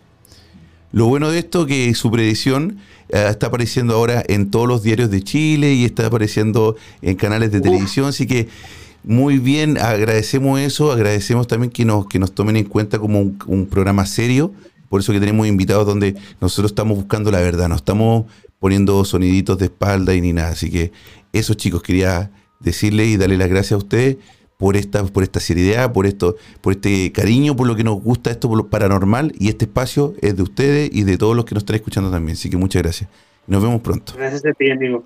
B: Lo bueno de esto que su predicción eh, está apareciendo ahora en todos los diarios de Chile y está apareciendo en canales de televisión, así que muy bien, agradecemos eso, agradecemos también que nos, que nos tomen en cuenta como un, un programa serio, por eso que tenemos invitados donde nosotros estamos buscando la verdad, no estamos poniendo soniditos de espalda y ni nada. Así que eso, chicos, quería decirle y darle las gracias a ustedes por esta, por esta seriedad, por esto, por este cariño, por lo que nos gusta esto por lo paranormal. Y este espacio es de ustedes y de todos los que nos están escuchando también. Así que muchas gracias. Nos vemos pronto.
C: Gracias a ti, amigo.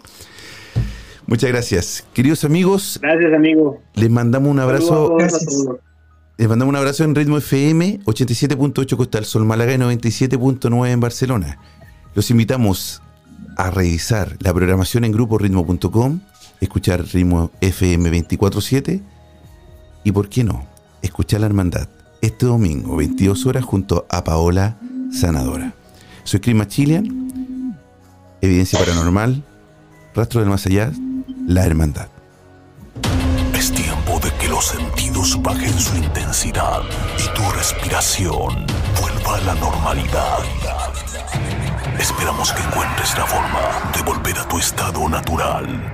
B: Muchas gracias. Queridos amigos.
C: Gracias, amigo.
B: Les mandamos un abrazo. Les mandamos un abrazo en Ritmo FM, 87.8 Costa del Sol Málaga y 97.9 en Barcelona. Los invitamos a revisar la programación en gruporitmo.com, escuchar Ritmo FM 24-7 y, ¿por qué no?, escuchar la hermandad este domingo, 22 horas, junto a Paola Sanadora. Soy Chris Evidencia Paranormal, Rastro del Más Allá, La Hermandad.
A: Es tiempo de que los sentidos bajen su intensidad y tu respiración vuelva a la normalidad. Esperamos que encuentres la forma de volver a tu estado natural.